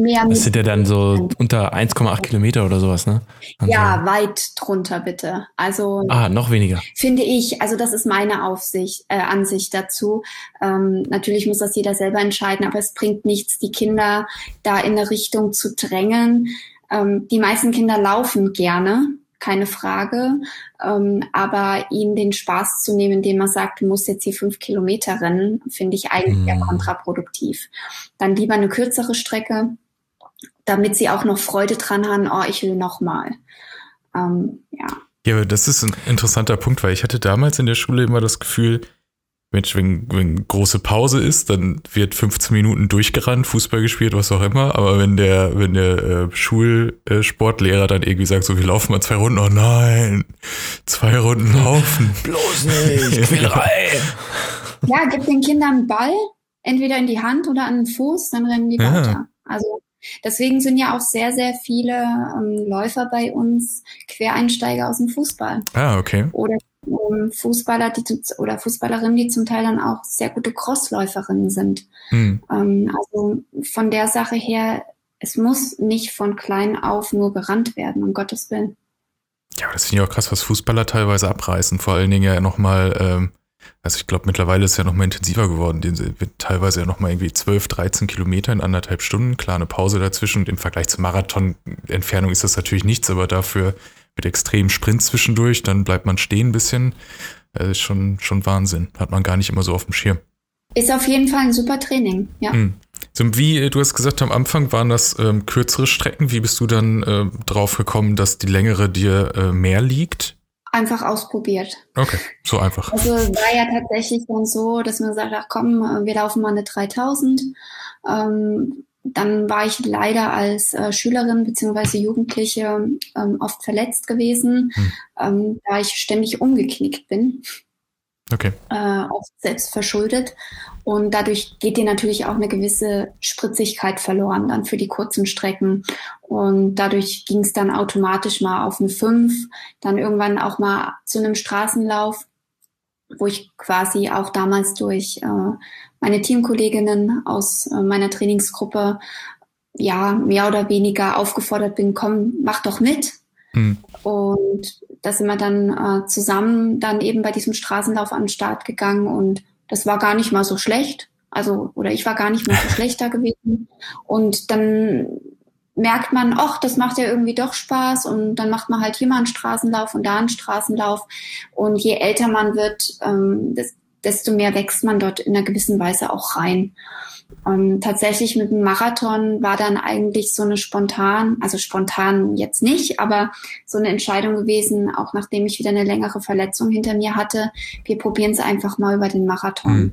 mehr Das sind ja dann so unter 1,8 Kilometer oder sowas, ne? Also ja, weit drunter bitte. Also ah, noch weniger. Finde ich, also das ist meine Aufsicht, äh, Ansicht dazu. Ähm, natürlich muss das jeder selber entscheiden, aber es bringt nichts, die Kinder da in eine Richtung zu drängen. Ähm, die meisten Kinder laufen gerne, keine Frage. Ähm, aber ihnen den Spaß zu nehmen, indem man sagt, du musst jetzt hier fünf Kilometer rennen, finde ich eigentlich mm. eher kontraproduktiv. Dann lieber eine kürzere Strecke, damit sie auch noch Freude dran haben, oh, ich will noch mal. Ähm, ja. Ja, aber das ist ein interessanter Punkt, weil ich hatte damals in der Schule immer das Gefühl, Mensch, wenn, wenn große Pause ist, dann wird 15 Minuten durchgerannt, Fußball gespielt, was auch immer. Aber wenn der, wenn der äh, Schulsportlehrer dann irgendwie sagt, so wir laufen mal zwei Runden, oh nein, zwei Runden laufen. Bloß nicht, Quälerei. ja, gib den Kindern einen Ball, entweder in die Hand oder an den Fuß, dann rennen die ja. weiter. Also Deswegen sind ja auch sehr, sehr viele ähm, Läufer bei uns Quereinsteiger aus dem Fußball. Ah, okay. Oder ähm, Fußballer, die oder Fußballerinnen, die zum Teil dann auch sehr gute Crossläuferinnen sind. Hm. Ähm, also von der Sache her, es muss nicht von klein auf nur gerannt werden, um Gottes Willen. Ja, das finde ich auch krass, was Fußballer teilweise abreißen. Vor allen Dingen ja nochmal ähm, also ich glaube, mittlerweile ist es ja noch mal intensiver geworden. Den wird teilweise ja noch mal irgendwie 12, 13 Kilometer in anderthalb Stunden. Klar, eine Pause dazwischen. Und im Vergleich zur Marathon-Entfernung ist das natürlich nichts, aber dafür mit extremen Sprint zwischendurch, dann bleibt man stehen ein bisschen. Das ist schon, schon Wahnsinn. Hat man gar nicht immer so auf dem Schirm. Ist auf jeden Fall ein super Training, ja. Hm. So, wie du hast gesagt, am Anfang waren das ähm, kürzere Strecken. Wie bist du dann äh, drauf gekommen, dass die längere dir äh, mehr liegt? Einfach ausprobiert. Okay, so einfach. Also war ja tatsächlich dann so, dass man sagt, ach komm, wir laufen mal eine 3000. Ähm, dann war ich leider als äh, Schülerin beziehungsweise Jugendliche ähm, oft verletzt gewesen, hm. ähm, da ich ständig umgeknickt bin. Okay. Äh, oft selbst verschuldet. Und dadurch geht dir natürlich auch eine gewisse Spritzigkeit verloren dann für die kurzen Strecken. Und dadurch ging es dann automatisch mal auf eine 5, dann irgendwann auch mal zu einem Straßenlauf, wo ich quasi auch damals durch äh, meine Teamkolleginnen aus äh, meiner Trainingsgruppe ja mehr oder weniger aufgefordert bin, komm, mach doch mit. Mhm. Und da sind wir dann äh, zusammen dann eben bei diesem Straßenlauf an den Start gegangen und das war gar nicht mal so schlecht. Also, oder ich war gar nicht mal so schlecht da gewesen. Und dann merkt man, ach, das macht ja irgendwie doch Spaß und dann macht man halt hier mal einen Straßenlauf und da einen Straßenlauf. Und je älter man wird, ähm, desto mehr wächst man dort in einer gewissen Weise auch rein. Ähm, tatsächlich mit dem Marathon war dann eigentlich so eine spontan, also spontan jetzt nicht, aber so eine Entscheidung gewesen, auch nachdem ich wieder eine längere Verletzung hinter mir hatte, wir probieren es einfach mal über den Marathon. Mhm.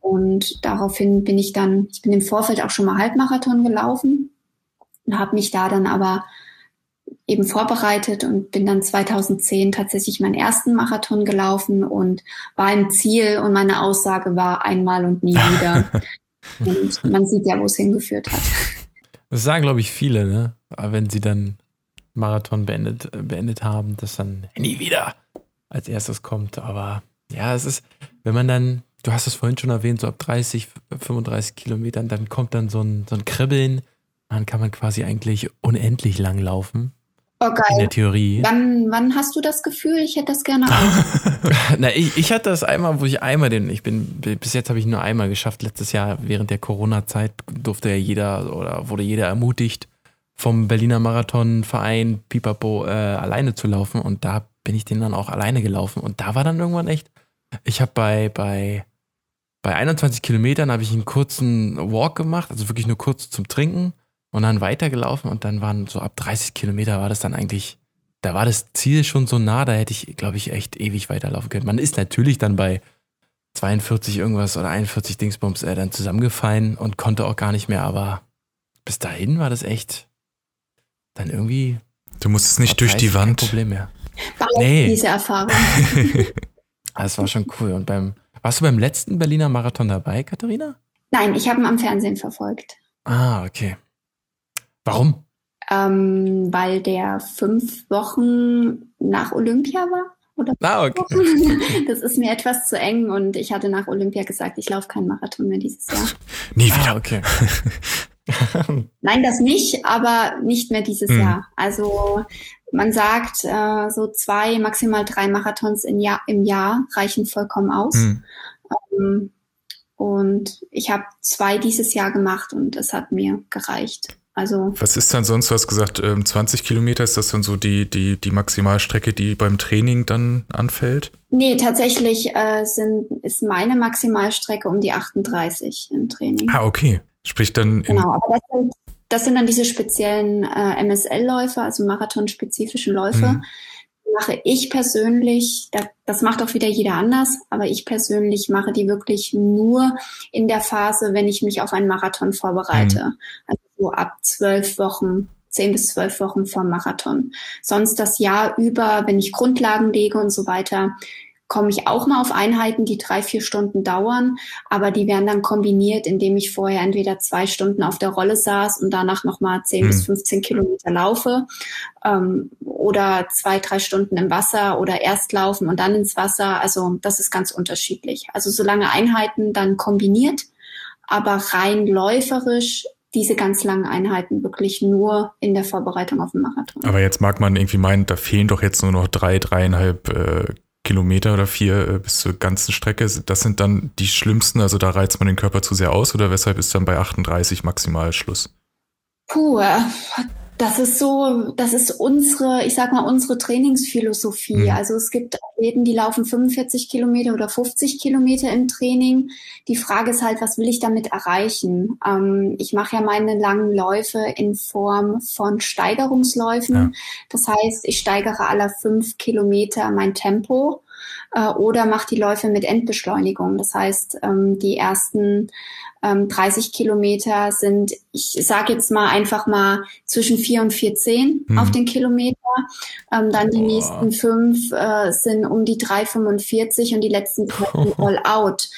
Und daraufhin bin ich dann, ich bin im Vorfeld auch schon mal Halbmarathon gelaufen und habe mich da dann aber eben vorbereitet und bin dann 2010 tatsächlich meinen ersten Marathon gelaufen und war im Ziel und meine Aussage war einmal und nie wieder. Und man sieht ja, wo es hingeführt hat. Das sagen, glaube ich, viele, ne? Wenn sie dann Marathon beendet, beendet haben, dass dann nie wieder als erstes kommt. Aber ja, es ist, wenn man dann, du hast es vorhin schon erwähnt, so ab 30, 35 Kilometern, dann kommt dann so ein, so ein Kribbeln. Dann kann man quasi eigentlich unendlich lang laufen. Oh, geil. In der Theorie. Wann, wann hast du das Gefühl? Ich hätte das gerne auch. Na, ich, ich hatte das einmal, wo ich einmal den, ich bin, bis jetzt habe ich nur einmal geschafft. Letztes Jahr während der Corona-Zeit durfte ja jeder oder wurde jeder ermutigt, vom Berliner Marathonverein Pipapo äh, alleine zu laufen. Und da bin ich den dann auch alleine gelaufen. Und da war dann irgendwann echt, ich habe bei, bei, bei 21 Kilometern habe ich einen kurzen Walk gemacht, also wirklich nur kurz zum Trinken und dann weitergelaufen und dann waren so ab 30 Kilometer war das dann eigentlich, da war das Ziel schon so nah, da hätte ich, glaube ich, echt ewig weiterlaufen können. Man ist natürlich dann bei 42 irgendwas oder 41 Dingsbums äh, dann zusammengefallen und konnte auch gar nicht mehr, aber bis dahin war das echt dann irgendwie. Du musstest nicht durch die Wand. Kein Problem mehr. War nee. diese Erfahrung. das war schon cool. Und beim, warst du beim letzten Berliner Marathon dabei, Katharina? Nein, ich habe ihn am Fernsehen verfolgt. Ah, okay. Warum? Ähm, weil der fünf Wochen nach Olympia war. Oder ah, okay. Das ist mir etwas zu eng und ich hatte nach Olympia gesagt, ich laufe keinen Marathon mehr dieses Jahr. Nie wieder. Ah, okay. Nein, das nicht, aber nicht mehr dieses hm. Jahr. Also man sagt, äh, so zwei, maximal drei Marathons im Jahr, im Jahr reichen vollkommen aus. Hm. Ähm, und ich habe zwei dieses Jahr gemacht und es hat mir gereicht. Also Was ist dann sonst, du hast gesagt, 20 ähm, Kilometer, ist das dann so die, die, die Maximalstrecke, die beim Training dann anfällt? Nee, tatsächlich äh, sind, ist meine Maximalstrecke um die 38 im Training. Ah, okay. Sprich dann. Genau, aber das sind, das sind dann diese speziellen äh, MSL-Läufe, also marathonspezifischen Läufe. Mhm mache ich persönlich, das macht auch wieder jeder anders, aber ich persönlich mache die wirklich nur in der Phase, wenn ich mich auf einen Marathon vorbereite. Mhm. Also so ab zwölf Wochen, zehn bis zwölf Wochen vor Marathon. Sonst das Jahr über, wenn ich Grundlagen lege und so weiter, komme ich auch mal auf Einheiten, die drei, vier Stunden dauern, aber die werden dann kombiniert, indem ich vorher entweder zwei Stunden auf der Rolle saß und danach nochmal zehn mhm. bis 15 Kilometer laufe ähm, oder zwei, drei Stunden im Wasser oder erst laufen und dann ins Wasser. Also das ist ganz unterschiedlich. Also solange Einheiten dann kombiniert, aber rein läuferisch diese ganz langen Einheiten wirklich nur in der Vorbereitung auf den Marathon. Aber jetzt mag man irgendwie meinen, da fehlen doch jetzt nur noch drei, dreieinhalb äh, Kilometer oder vier äh, bis zur ganzen Strecke, das sind dann die schlimmsten, also da reizt man den Körper zu sehr aus oder weshalb ist dann bei 38 maximal Schluss? Puh, äh, das ist so, das ist unsere, ich sag mal, unsere Trainingsphilosophie. Mhm. Also es gibt Athleten, die laufen 45 Kilometer oder 50 Kilometer im Training. Die Frage ist halt, was will ich damit erreichen? Ähm, ich mache ja meine langen Läufe in Form von Steigerungsläufen. Ja. Das heißt, ich steigere alle fünf Kilometer mein Tempo äh, oder mache die Läufe mit Endbeschleunigung. Das heißt, ähm, die ersten ähm, 30 Kilometer sind, ich sage jetzt mal einfach mal zwischen 4 und 4,10 mhm. auf den Kilometer. Ähm, dann die Boah. nächsten fünf äh, sind um die 3,45 und die letzten drei all out.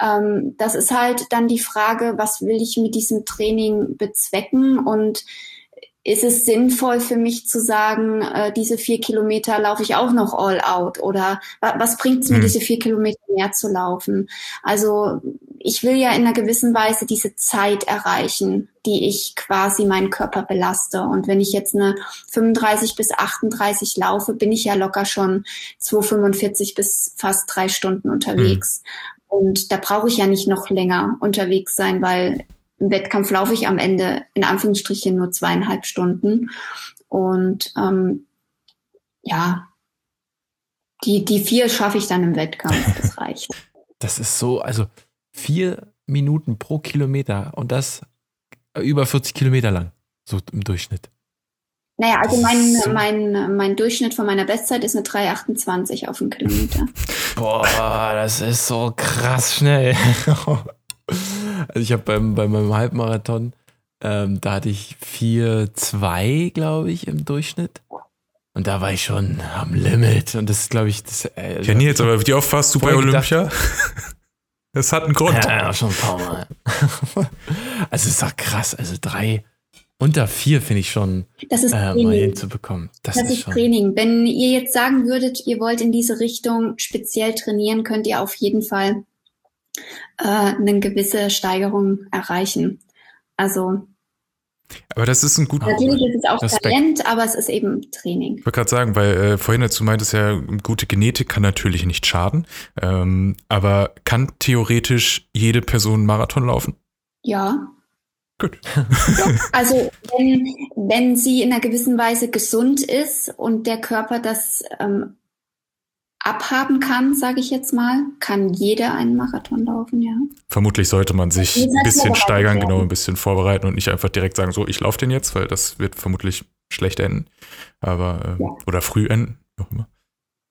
Ähm, das ist halt dann die Frage, was will ich mit diesem Training bezwecken und ist es sinnvoll für mich zu sagen, äh, diese vier Kilometer laufe ich auch noch all out? Oder was bringt es mir, mhm. diese vier Kilometer mehr zu laufen? Also ich will ja in einer gewissen Weise diese Zeit erreichen, die ich quasi meinen Körper belaste. Und wenn ich jetzt eine 35 bis 38 laufe, bin ich ja locker schon 2,45 bis fast drei Stunden unterwegs. Mhm. Und da brauche ich ja nicht noch länger unterwegs sein, weil im Wettkampf laufe ich am Ende in Anführungsstrichen nur zweieinhalb Stunden. Und ähm, ja, die, die vier schaffe ich dann im Wettkampf. Das reicht. Das ist so, also vier Minuten pro Kilometer und das über 40 Kilometer lang, so im Durchschnitt. Naja, also mein, so. mein, mein Durchschnitt von meiner Bestzeit ist eine 3,28 auf den Kilometer. Boah, das ist so krass schnell. also ich habe beim, bei meinem Halbmarathon, ähm, da hatte ich 4,2, glaube ich, im Durchschnitt. Und da war ich schon am Limit. Und das ist, glaube ich, das. Äh, ja, Nils, aber wie oft warst du bei Olympia? Das hat einen Grund. Ja, schon ein paar Mal. also, es ist doch krass. Also, drei unter vier finde ich schon das ist äh, mal hinzubekommen. Das, das ist, ist Training. Wenn ihr jetzt sagen würdet, ihr wollt in diese Richtung speziell trainieren, könnt ihr auf jeden Fall äh, eine gewisse Steigerung erreichen. Also aber das ist ein guter Natürlich ist es auch Respekt. Talent, aber es ist eben Training. Ich wollte gerade sagen, weil äh, vorhin dazu meintest ja, gute Genetik kann natürlich nicht schaden. Ähm, aber kann theoretisch jede Person Marathon laufen? Ja. Gut. also wenn, wenn sie in einer gewissen Weise gesund ist und der Körper das ähm, abhaben kann, sage ich jetzt mal, kann jeder einen Marathon laufen, ja. Vermutlich sollte man sich ein bisschen steigern, genau, ein bisschen vorbereiten und nicht einfach direkt sagen, so, ich laufe den jetzt, weil das wird vermutlich schlecht enden. Aber, äh, ja. oder früh enden, wie auch immer.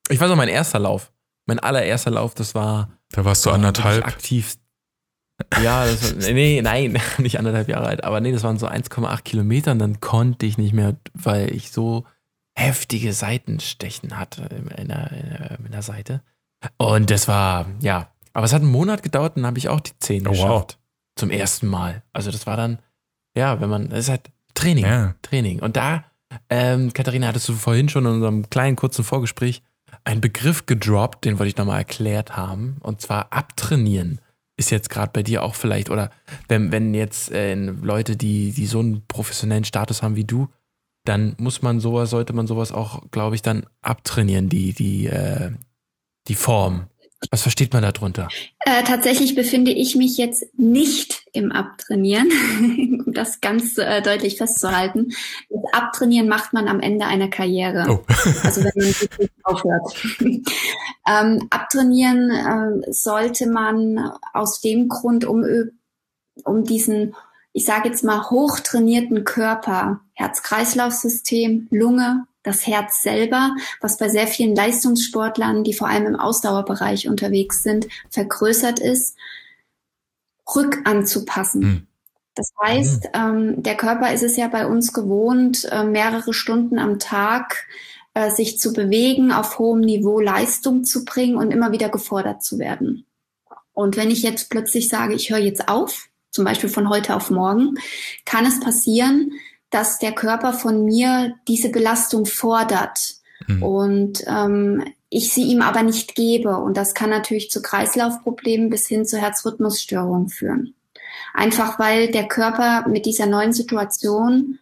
Ich weiß noch, mein erster Lauf, mein allererster Lauf, das war. Da warst du anderthalb. Aktiv. Ja, das war, nee, nein, nicht anderthalb Jahre alt, aber nee, das waren so 1,8 Kilometer und dann konnte ich nicht mehr, weil ich so heftige Seitenstechen hatte in der, in der Seite. Und das war, ja, aber es hat einen Monat gedauert, dann habe ich auch die Zähne oh, geschafft. Wow. Zum ersten Mal. Also das war dann, ja, wenn man, das ist halt Training, ja. Training. Und da, ähm, Katharina, hattest du vorhin schon in unserem kleinen kurzen Vorgespräch einen Begriff gedroppt, den wollte ich nochmal erklärt haben. Und zwar abtrainieren ist jetzt gerade bei dir auch vielleicht, oder wenn, wenn jetzt äh, Leute, die, die so einen professionellen Status haben wie du, dann muss man sowas, sollte man sowas auch, glaube ich, dann abtrainieren, die, die, äh, die Form. Was versteht man darunter? Äh, tatsächlich befinde ich mich jetzt nicht im Abtrainieren, um das ganz äh, deutlich festzuhalten. Das Abtrainieren macht man am Ende einer Karriere. Oh. also wenn man aufhört. ähm, abtrainieren äh, sollte man aus dem Grund, um, um diesen ich sage jetzt mal, hochtrainierten Körper, Herz-Kreislauf-System, Lunge, das Herz selber, was bei sehr vielen Leistungssportlern, die vor allem im Ausdauerbereich unterwegs sind, vergrößert ist, rückanzupassen. Hm. Das heißt, ähm, der Körper ist es ja bei uns gewohnt, äh, mehrere Stunden am Tag äh, sich zu bewegen, auf hohem Niveau Leistung zu bringen und immer wieder gefordert zu werden. Und wenn ich jetzt plötzlich sage, ich höre jetzt auf, zum Beispiel von heute auf morgen, kann es passieren, dass der Körper von mir diese Belastung fordert mhm. und ähm, ich sie ihm aber nicht gebe. Und das kann natürlich zu Kreislaufproblemen bis hin zu Herzrhythmusstörungen führen. Einfach weil der Körper mit dieser neuen Situation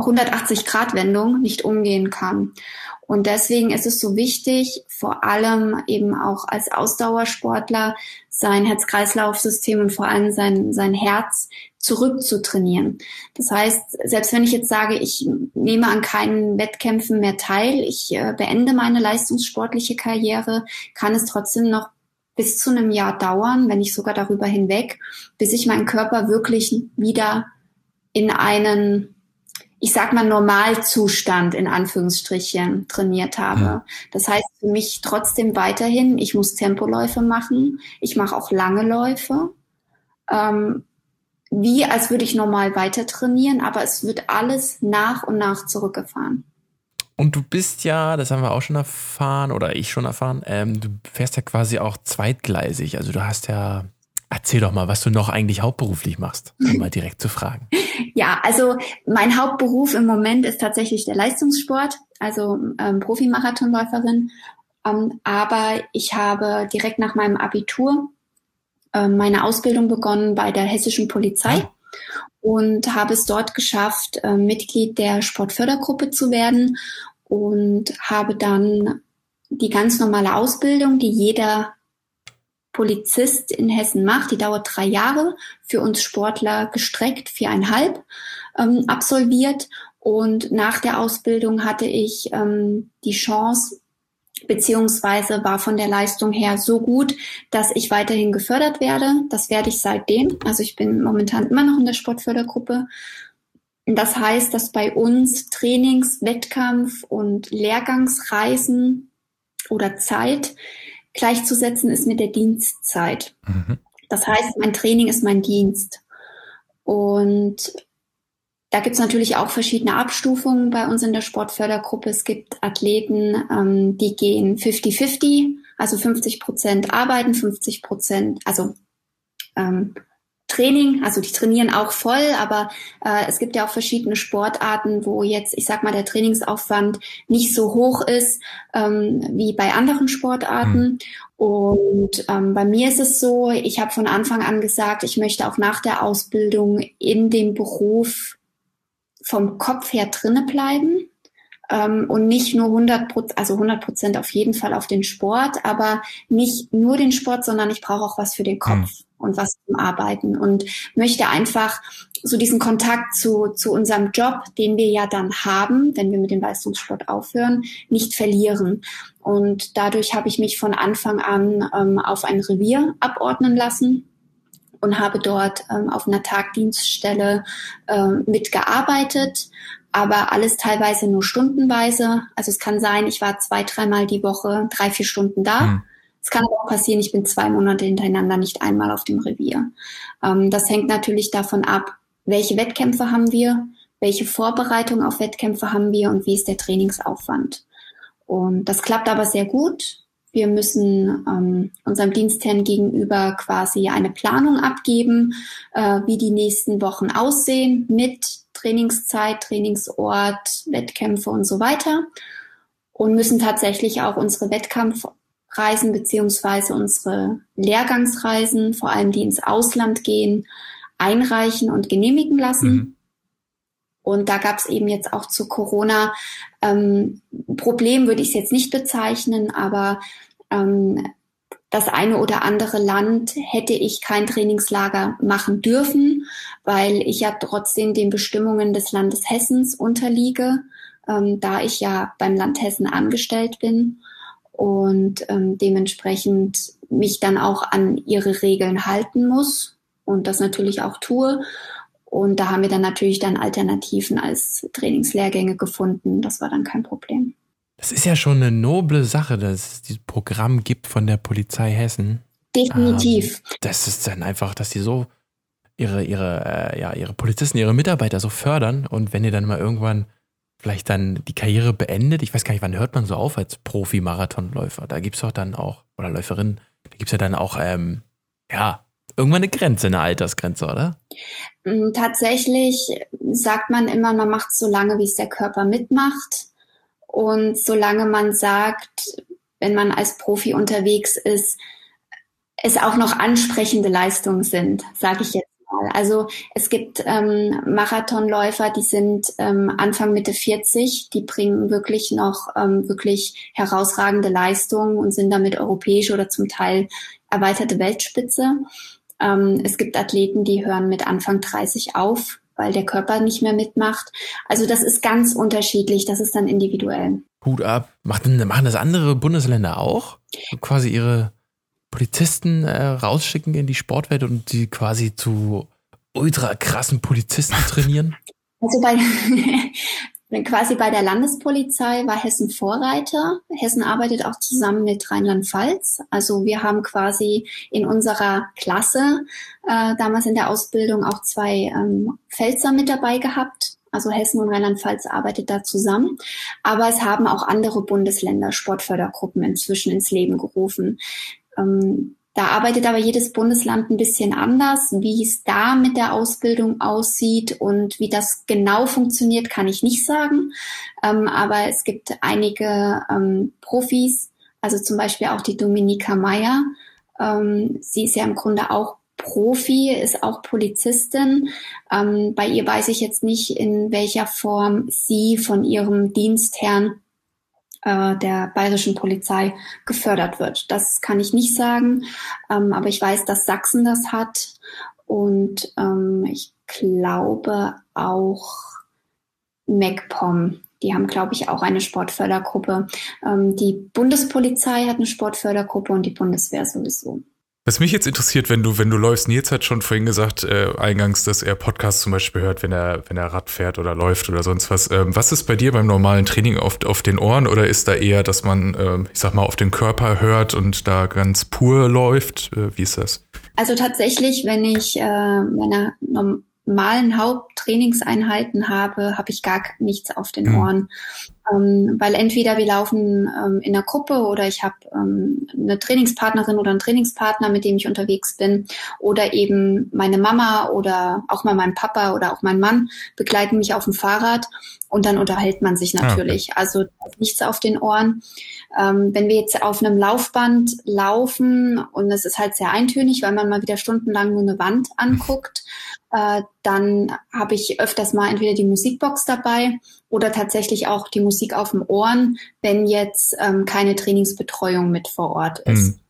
180 Grad Wendung nicht umgehen kann. Und deswegen ist es so wichtig, vor allem eben auch als Ausdauersportler, sein Herz-Kreislauf-System und vor allem sein, sein Herz zurückzutrainieren. Das heißt, selbst wenn ich jetzt sage, ich nehme an keinen Wettkämpfen mehr teil, ich äh, beende meine leistungssportliche Karriere, kann es trotzdem noch bis zu einem Jahr dauern, wenn nicht sogar darüber hinweg, bis ich meinen Körper wirklich wieder in einen ich sag mal, Normalzustand in Anführungsstrichen trainiert habe. Ja. Das heißt für mich trotzdem weiterhin, ich muss Tempoläufe machen, ich mache auch lange Läufe. Ähm, wie als würde ich normal weiter trainieren, aber es wird alles nach und nach zurückgefahren. Und du bist ja, das haben wir auch schon erfahren oder ich schon erfahren, ähm, du fährst ja quasi auch zweitgleisig. Also du hast ja, erzähl doch mal, was du noch eigentlich hauptberuflich machst, um mal direkt zu fragen. Ja, also mein Hauptberuf im Moment ist tatsächlich der Leistungssport, also ähm, Profimarathonläuferin. Ähm, aber ich habe direkt nach meinem Abitur ähm, meine Ausbildung begonnen bei der hessischen Polizei. Ja und habe es dort geschafft, äh, Mitglied der Sportfördergruppe zu werden und habe dann die ganz normale Ausbildung, die jeder Polizist in Hessen macht, die dauert drei Jahre, für uns Sportler gestreckt viereinhalb, ähm, absolviert. Und nach der Ausbildung hatte ich ähm, die Chance, beziehungsweise war von der Leistung her so gut, dass ich weiterhin gefördert werde. Das werde ich seitdem. Also ich bin momentan immer noch in der Sportfördergruppe das heißt, dass bei uns Trainings, Wettkampf und Lehrgangsreisen oder Zeit gleichzusetzen ist mit der Dienstzeit. Mhm. Das heißt, mein Training ist mein Dienst. Und da gibt es natürlich auch verschiedene Abstufungen bei uns in der Sportfördergruppe. Es gibt Athleten, ähm, die gehen 50-50, also 50 Prozent arbeiten, 50 Prozent, also ähm, Training, also die trainieren auch voll, aber äh, es gibt ja auch verschiedene Sportarten, wo jetzt, ich sag mal, der Trainingsaufwand nicht so hoch ist ähm, wie bei anderen Sportarten. Mhm. Und ähm, bei mir ist es so, ich habe von Anfang an gesagt, ich möchte auch nach der Ausbildung in dem Beruf vom Kopf her drinne bleiben ähm, und nicht nur 100 Prozent, also 100 Prozent auf jeden Fall auf den Sport, aber nicht nur den Sport, sondern ich brauche auch was für den Kopf. Mhm und was zum Arbeiten und möchte einfach so diesen Kontakt zu, zu unserem Job, den wir ja dann haben, wenn wir mit dem Leistungssport aufhören, nicht verlieren. Und dadurch habe ich mich von Anfang an ähm, auf ein Revier abordnen lassen und habe dort ähm, auf einer Tagdienststelle äh, mitgearbeitet, aber alles teilweise nur stundenweise. Also es kann sein, ich war zwei, dreimal die Woche drei, vier Stunden da. Mhm es kann auch passieren, ich bin zwei Monate hintereinander nicht einmal auf dem Revier. Ähm, das hängt natürlich davon ab, welche Wettkämpfe haben wir, welche Vorbereitung auf Wettkämpfe haben wir und wie ist der Trainingsaufwand. Und das klappt aber sehr gut. Wir müssen ähm, unserem Dienstherrn gegenüber quasi eine Planung abgeben, äh, wie die nächsten Wochen aussehen mit Trainingszeit, Trainingsort, Wettkämpfe und so weiter. Und müssen tatsächlich auch unsere Wettkampf Reisen beziehungsweise unsere Lehrgangsreisen, vor allem die ins Ausland gehen, einreichen und genehmigen lassen. Mhm. Und da gab es eben jetzt auch zu Corona ähm, Problem, würde ich es jetzt nicht bezeichnen, aber ähm, das eine oder andere Land hätte ich kein Trainingslager machen dürfen, weil ich ja trotzdem den Bestimmungen des Landes Hessens unterliege, ähm, da ich ja beim Land Hessen angestellt bin und ähm, dementsprechend mich dann auch an ihre Regeln halten muss und das natürlich auch tue. Und da haben wir dann natürlich dann Alternativen als Trainingslehrgänge gefunden. Das war dann kein Problem. Das ist ja schon eine noble Sache, dass es dieses Programm gibt von der Polizei Hessen. Definitiv. Ähm, das ist dann einfach, dass sie so ihre, ihre, äh, ja, ihre Polizisten, ihre Mitarbeiter so fördern und wenn ihr dann mal irgendwann vielleicht dann die Karriere beendet. Ich weiß gar nicht, wann hört man so auf als Profi-Marathonläufer? Da gibt es doch dann auch, oder Läuferin, da gibt es ja dann auch, ähm, ja, irgendwann eine Grenze, eine Altersgrenze, oder? Mm, tatsächlich sagt man immer, man macht so lange, wie es der Körper mitmacht. Und solange man sagt, wenn man als Profi unterwegs ist, es auch noch ansprechende Leistungen sind, sage ich jetzt. Also es gibt ähm, Marathonläufer, die sind ähm, Anfang Mitte 40, die bringen wirklich noch ähm, wirklich herausragende Leistungen und sind damit europäische oder zum Teil erweiterte Weltspitze. Ähm, es gibt Athleten, die hören mit Anfang 30 auf, weil der Körper nicht mehr mitmacht. Also das ist ganz unterschiedlich, das ist dann individuell. Hut ab. Machen, machen das andere Bundesländer auch? Quasi ihre Polizisten äh, rausschicken in die Sportwelt und die quasi zu ultra krassen Polizisten trainieren? Also bei, quasi bei der Landespolizei war Hessen Vorreiter. Hessen arbeitet auch zusammen mit Rheinland-Pfalz. Also wir haben quasi in unserer Klasse äh, damals in der Ausbildung auch zwei ähm, Pfälzer mit dabei gehabt. Also Hessen und Rheinland-Pfalz arbeitet da zusammen. Aber es haben auch andere Bundesländer Sportfördergruppen inzwischen ins Leben gerufen. Ähm, da arbeitet aber jedes Bundesland ein bisschen anders. Wie es da mit der Ausbildung aussieht und wie das genau funktioniert, kann ich nicht sagen. Ähm, aber es gibt einige ähm, Profis, also zum Beispiel auch die Dominika Meyer. Ähm, sie ist ja im Grunde auch Profi, ist auch Polizistin. Ähm, bei ihr weiß ich jetzt nicht, in welcher Form sie von ihrem Dienstherrn äh, der bayerischen Polizei gefördert wird. Das kann ich nicht sagen, ähm, aber ich weiß, dass Sachsen das hat und ähm, ich glaube auch MacPom. Die haben, glaube ich, auch eine Sportfördergruppe. Ähm, die Bundespolizei hat eine Sportfördergruppe und die Bundeswehr sowieso. Was mich jetzt interessiert, wenn du, wenn du läufst, Nils hat schon vorhin gesagt, äh, eingangs, dass er Podcasts zum Beispiel hört, wenn er, wenn er Rad fährt oder läuft oder sonst was. Ähm, was ist bei dir beim normalen Training auf, auf den Ohren oder ist da eher, dass man, ähm, ich sag mal, auf den Körper hört und da ganz pur läuft? Äh, wie ist das? Also tatsächlich, wenn ich äh, meine normalen Haupttrainingseinheiten habe, habe ich gar nichts auf den hm. Ohren. Ähm, weil entweder wir laufen ähm, in einer Gruppe oder ich habe ähm, eine Trainingspartnerin oder einen Trainingspartner, mit dem ich unterwegs bin, oder eben meine Mama oder auch mal mein Papa oder auch mein Mann begleiten mich auf dem Fahrrad und dann unterhält man sich natürlich. Ah, okay. Also nichts auf den Ohren. Ähm, wenn wir jetzt auf einem Laufband laufen und es ist halt sehr eintönig, weil man mal wieder stundenlang nur eine Wand anguckt, äh, dann habe ich öfters mal entweder die Musikbox dabei oder tatsächlich auch die Musik auf dem Ohren, wenn jetzt ähm, keine Trainingsbetreuung mit vor Ort ist. Mhm.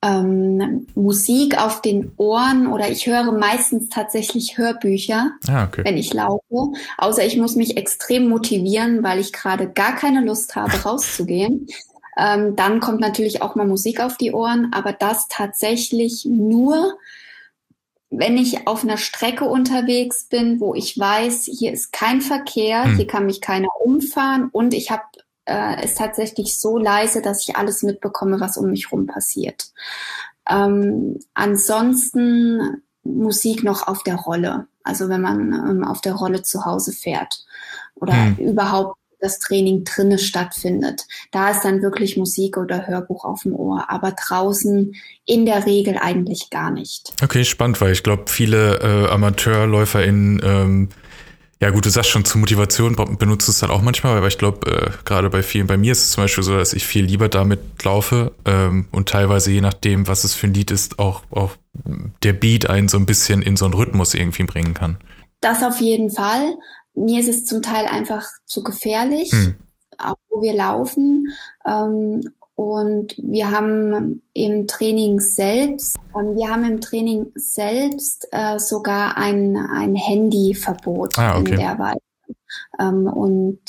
Ähm, Musik auf den Ohren oder ich höre meistens tatsächlich Hörbücher, ah, okay. wenn ich laufe. Außer ich muss mich extrem motivieren, weil ich gerade gar keine Lust habe, rauszugehen. Ähm, dann kommt natürlich auch mal Musik auf die Ohren, aber das tatsächlich nur, wenn ich auf einer Strecke unterwegs bin, wo ich weiß, hier ist kein Verkehr, hm. hier kann mich keiner umfahren und ich habe äh, es tatsächlich so leise, dass ich alles mitbekomme, was um mich rum passiert. Ähm, ansonsten Musik noch auf der Rolle, also wenn man ähm, auf der Rolle zu Hause fährt oder hm. überhaupt das Training drinne stattfindet. Da ist dann wirklich Musik oder Hörbuch auf dem Ohr, aber draußen in der Regel eigentlich gar nicht. Okay, spannend, weil ich glaube, viele äh, AmateurläuferInnen ähm, ja gut, du sagst schon, zur Motivation benutzt es dann auch manchmal, aber ich glaube, äh, gerade bei vielen, bei mir ist es zum Beispiel so, dass ich viel lieber damit laufe ähm, und teilweise je nachdem, was es für ein Lied ist, auch, auch der Beat einen so ein bisschen in so einen Rhythmus irgendwie bringen kann. Das auf jeden Fall mir ist es zum Teil einfach zu gefährlich, hm. auch wo wir laufen. Ähm, und wir haben im Training selbst, ähm, wir haben im Training selbst äh, sogar ein, ein Handyverbot ah, okay. in der Weise. Ähm, und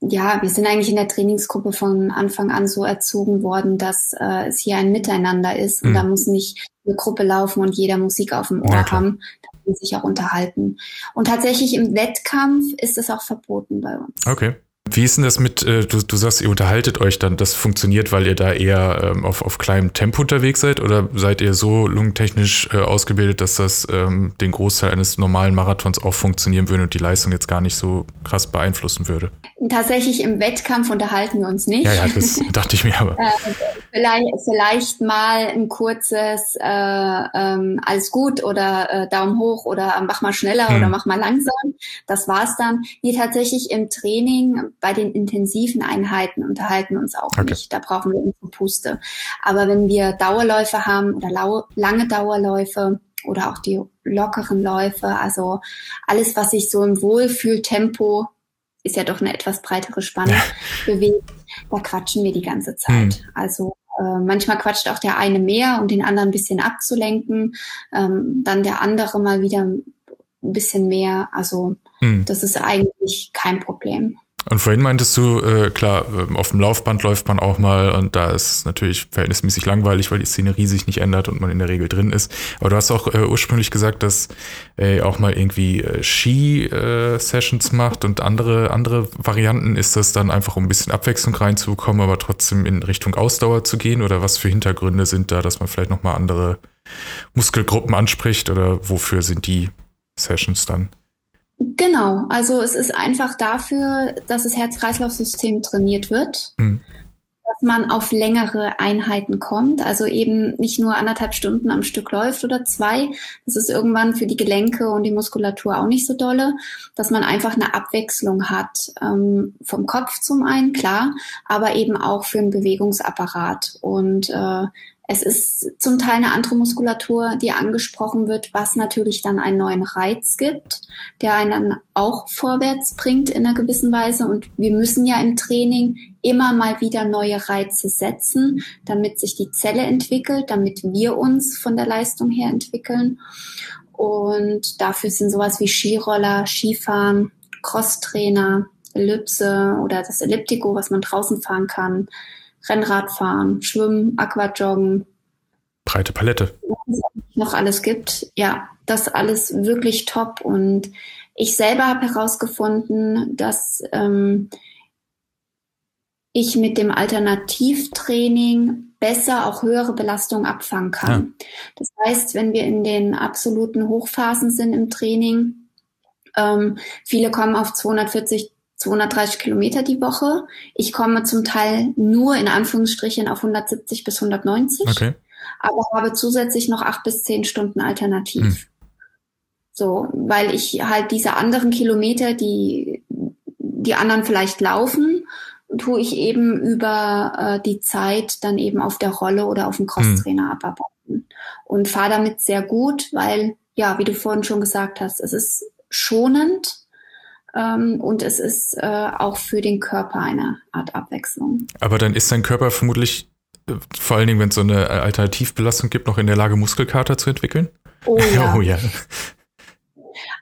ja, wir sind eigentlich in der Trainingsgruppe von Anfang an so erzogen worden, dass äh, es hier ein Miteinander ist. Und hm. da muss nicht eine Gruppe laufen und jeder Musik auf dem Ohr ja, haben sich auch unterhalten. Und tatsächlich im Wettkampf ist es auch verboten bei uns. Okay. Wie ist denn das mit, äh, du, du sagst, ihr unterhaltet euch dann, das funktioniert, weil ihr da eher ähm, auf, auf kleinem Tempo unterwegs seid oder seid ihr so lungentechnisch äh, ausgebildet, dass das ähm, den Großteil eines normalen Marathons auch funktionieren würde und die Leistung jetzt gar nicht so krass beeinflussen würde? Tatsächlich im Wettkampf unterhalten wir uns nicht. Ja, ja, das dachte ich mir aber. äh, vielleicht, vielleicht mal ein kurzes äh, ähm, alles gut oder äh, Daumen hoch oder mach mal schneller hm. oder mach mal langsam. Das war's dann. Nee, tatsächlich im Training bei den intensiven Einheiten unterhalten uns auch okay. nicht. Da brauchen wir unsere Puste. Aber wenn wir Dauerläufe haben oder lange Dauerläufe oder auch die lockeren Läufe, also alles, was sich so im Wohlfühltempo ist ja doch eine etwas breitere Spanne ja. bewegt, da quatschen wir die ganze Zeit. Hm. Also äh, manchmal quatscht auch der eine mehr, um den anderen ein bisschen abzulenken, ähm, dann der andere mal wieder ein bisschen mehr. Also hm. das ist eigentlich kein Problem. Und vorhin meintest du, äh, klar, ähm, auf dem Laufband läuft man auch mal und da ist natürlich verhältnismäßig langweilig, weil die Szenerie sich nicht ändert und man in der Regel drin ist. Aber du hast auch äh, ursprünglich gesagt, dass äh, auch mal irgendwie äh, Ski-Sessions macht und andere, andere Varianten. Ist das dann einfach, um ein bisschen Abwechslung reinzubekommen, aber trotzdem in Richtung Ausdauer zu gehen? Oder was für Hintergründe sind da, dass man vielleicht nochmal andere Muskelgruppen anspricht? Oder wofür sind die Sessions dann? Genau, also es ist einfach dafür, dass das Herz-Kreislauf-System trainiert wird, mhm. dass man auf längere Einheiten kommt, also eben nicht nur anderthalb Stunden am Stück läuft oder zwei. Das ist irgendwann für die Gelenke und die Muskulatur auch nicht so dolle, dass man einfach eine Abwechslung hat ähm, vom Kopf zum einen, klar, aber eben auch für den Bewegungsapparat und äh, es ist zum Teil eine andere Muskulatur, die angesprochen wird, was natürlich dann einen neuen Reiz gibt, der einen dann auch vorwärts bringt in einer gewissen Weise. Und wir müssen ja im Training immer mal wieder neue Reize setzen, damit sich die Zelle entwickelt, damit wir uns von der Leistung her entwickeln. Und dafür sind sowas wie Skiroller, Skifahren, Crosstrainer, Ellipse oder das Elliptico, was man draußen fahren kann, Rennradfahren, Schwimmen, Aquajoggen. Breite Palette. Noch alles gibt. Ja, das alles wirklich top. Und ich selber habe herausgefunden, dass ähm, ich mit dem Alternativtraining besser auch höhere Belastungen abfangen kann. Ja. Das heißt, wenn wir in den absoluten Hochphasen sind im Training, ähm, viele kommen auf 240 230 Kilometer die Woche. Ich komme zum Teil nur in Anführungsstrichen auf 170 bis 190, okay. aber habe zusätzlich noch acht bis zehn Stunden alternativ. Hm. So, weil ich halt diese anderen Kilometer, die die anderen vielleicht laufen, tue ich eben über äh, die Zeit dann eben auf der Rolle oder auf dem Crosstrainer hm. abarbeiten und fahre damit sehr gut, weil ja, wie du vorhin schon gesagt hast, es ist schonend und es ist äh, auch für den Körper eine Art Abwechslung. Aber dann ist dein Körper vermutlich, äh, vor allen Dingen, wenn es so eine Alternativbelastung gibt, noch in der Lage, Muskelkater zu entwickeln? Oh ja. oh, ja.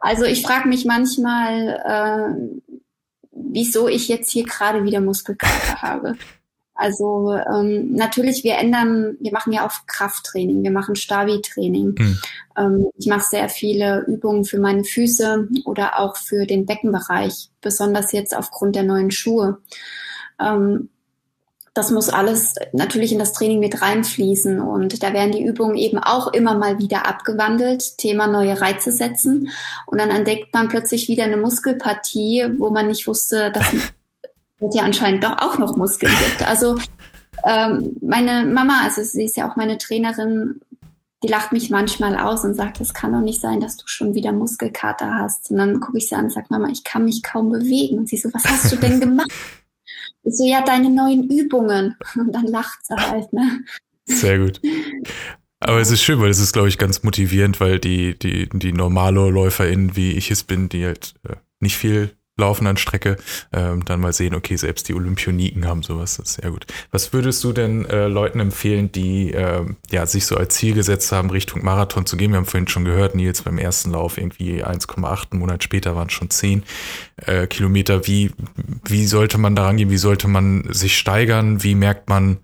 Also ich frage mich manchmal, äh, wieso ich jetzt hier gerade wieder Muskelkater habe. Also ähm, natürlich, wir ändern, wir machen ja auch Krafttraining, wir machen Stabi-Training. Mhm. Ähm, ich mache sehr viele Übungen für meine Füße oder auch für den Beckenbereich, besonders jetzt aufgrund der neuen Schuhe. Ähm, das muss alles natürlich in das Training mit reinfließen und da werden die Übungen eben auch immer mal wieder abgewandelt, Thema neue Reize setzen und dann entdeckt man plötzlich wieder eine Muskelpartie, wo man nicht wusste, dass es ja anscheinend doch auch noch Muskeln gibt. Also ähm, meine Mama, also sie ist ja auch meine Trainerin, die lacht mich manchmal aus und sagt, es kann doch nicht sein, dass du schon wieder Muskelkater hast. Und dann gucke ich sie an und sage, Mama, ich kann mich kaum bewegen. Und sie so, was hast du denn gemacht? Ich so, ja, deine neuen Übungen. Und dann lacht sie halt, ne? Sehr gut. Aber es ist schön, weil es ist, glaube ich, ganz motivierend, weil die, die, die normale LäuferInnen, wie ich es bin, die halt äh, nicht viel laufen an Strecke, ähm, dann mal sehen, okay, selbst die Olympioniken haben sowas, das ist sehr gut. Was würdest du denn äh, Leuten empfehlen, die äh, ja, sich so als Ziel gesetzt haben, Richtung Marathon zu gehen? Wir haben vorhin schon gehört, Nils beim ersten Lauf irgendwie 1,8, einen Monat später waren es schon 10 äh, Kilometer. Wie, wie sollte man da rangehen? Wie sollte man sich steigern? Wie merkt man,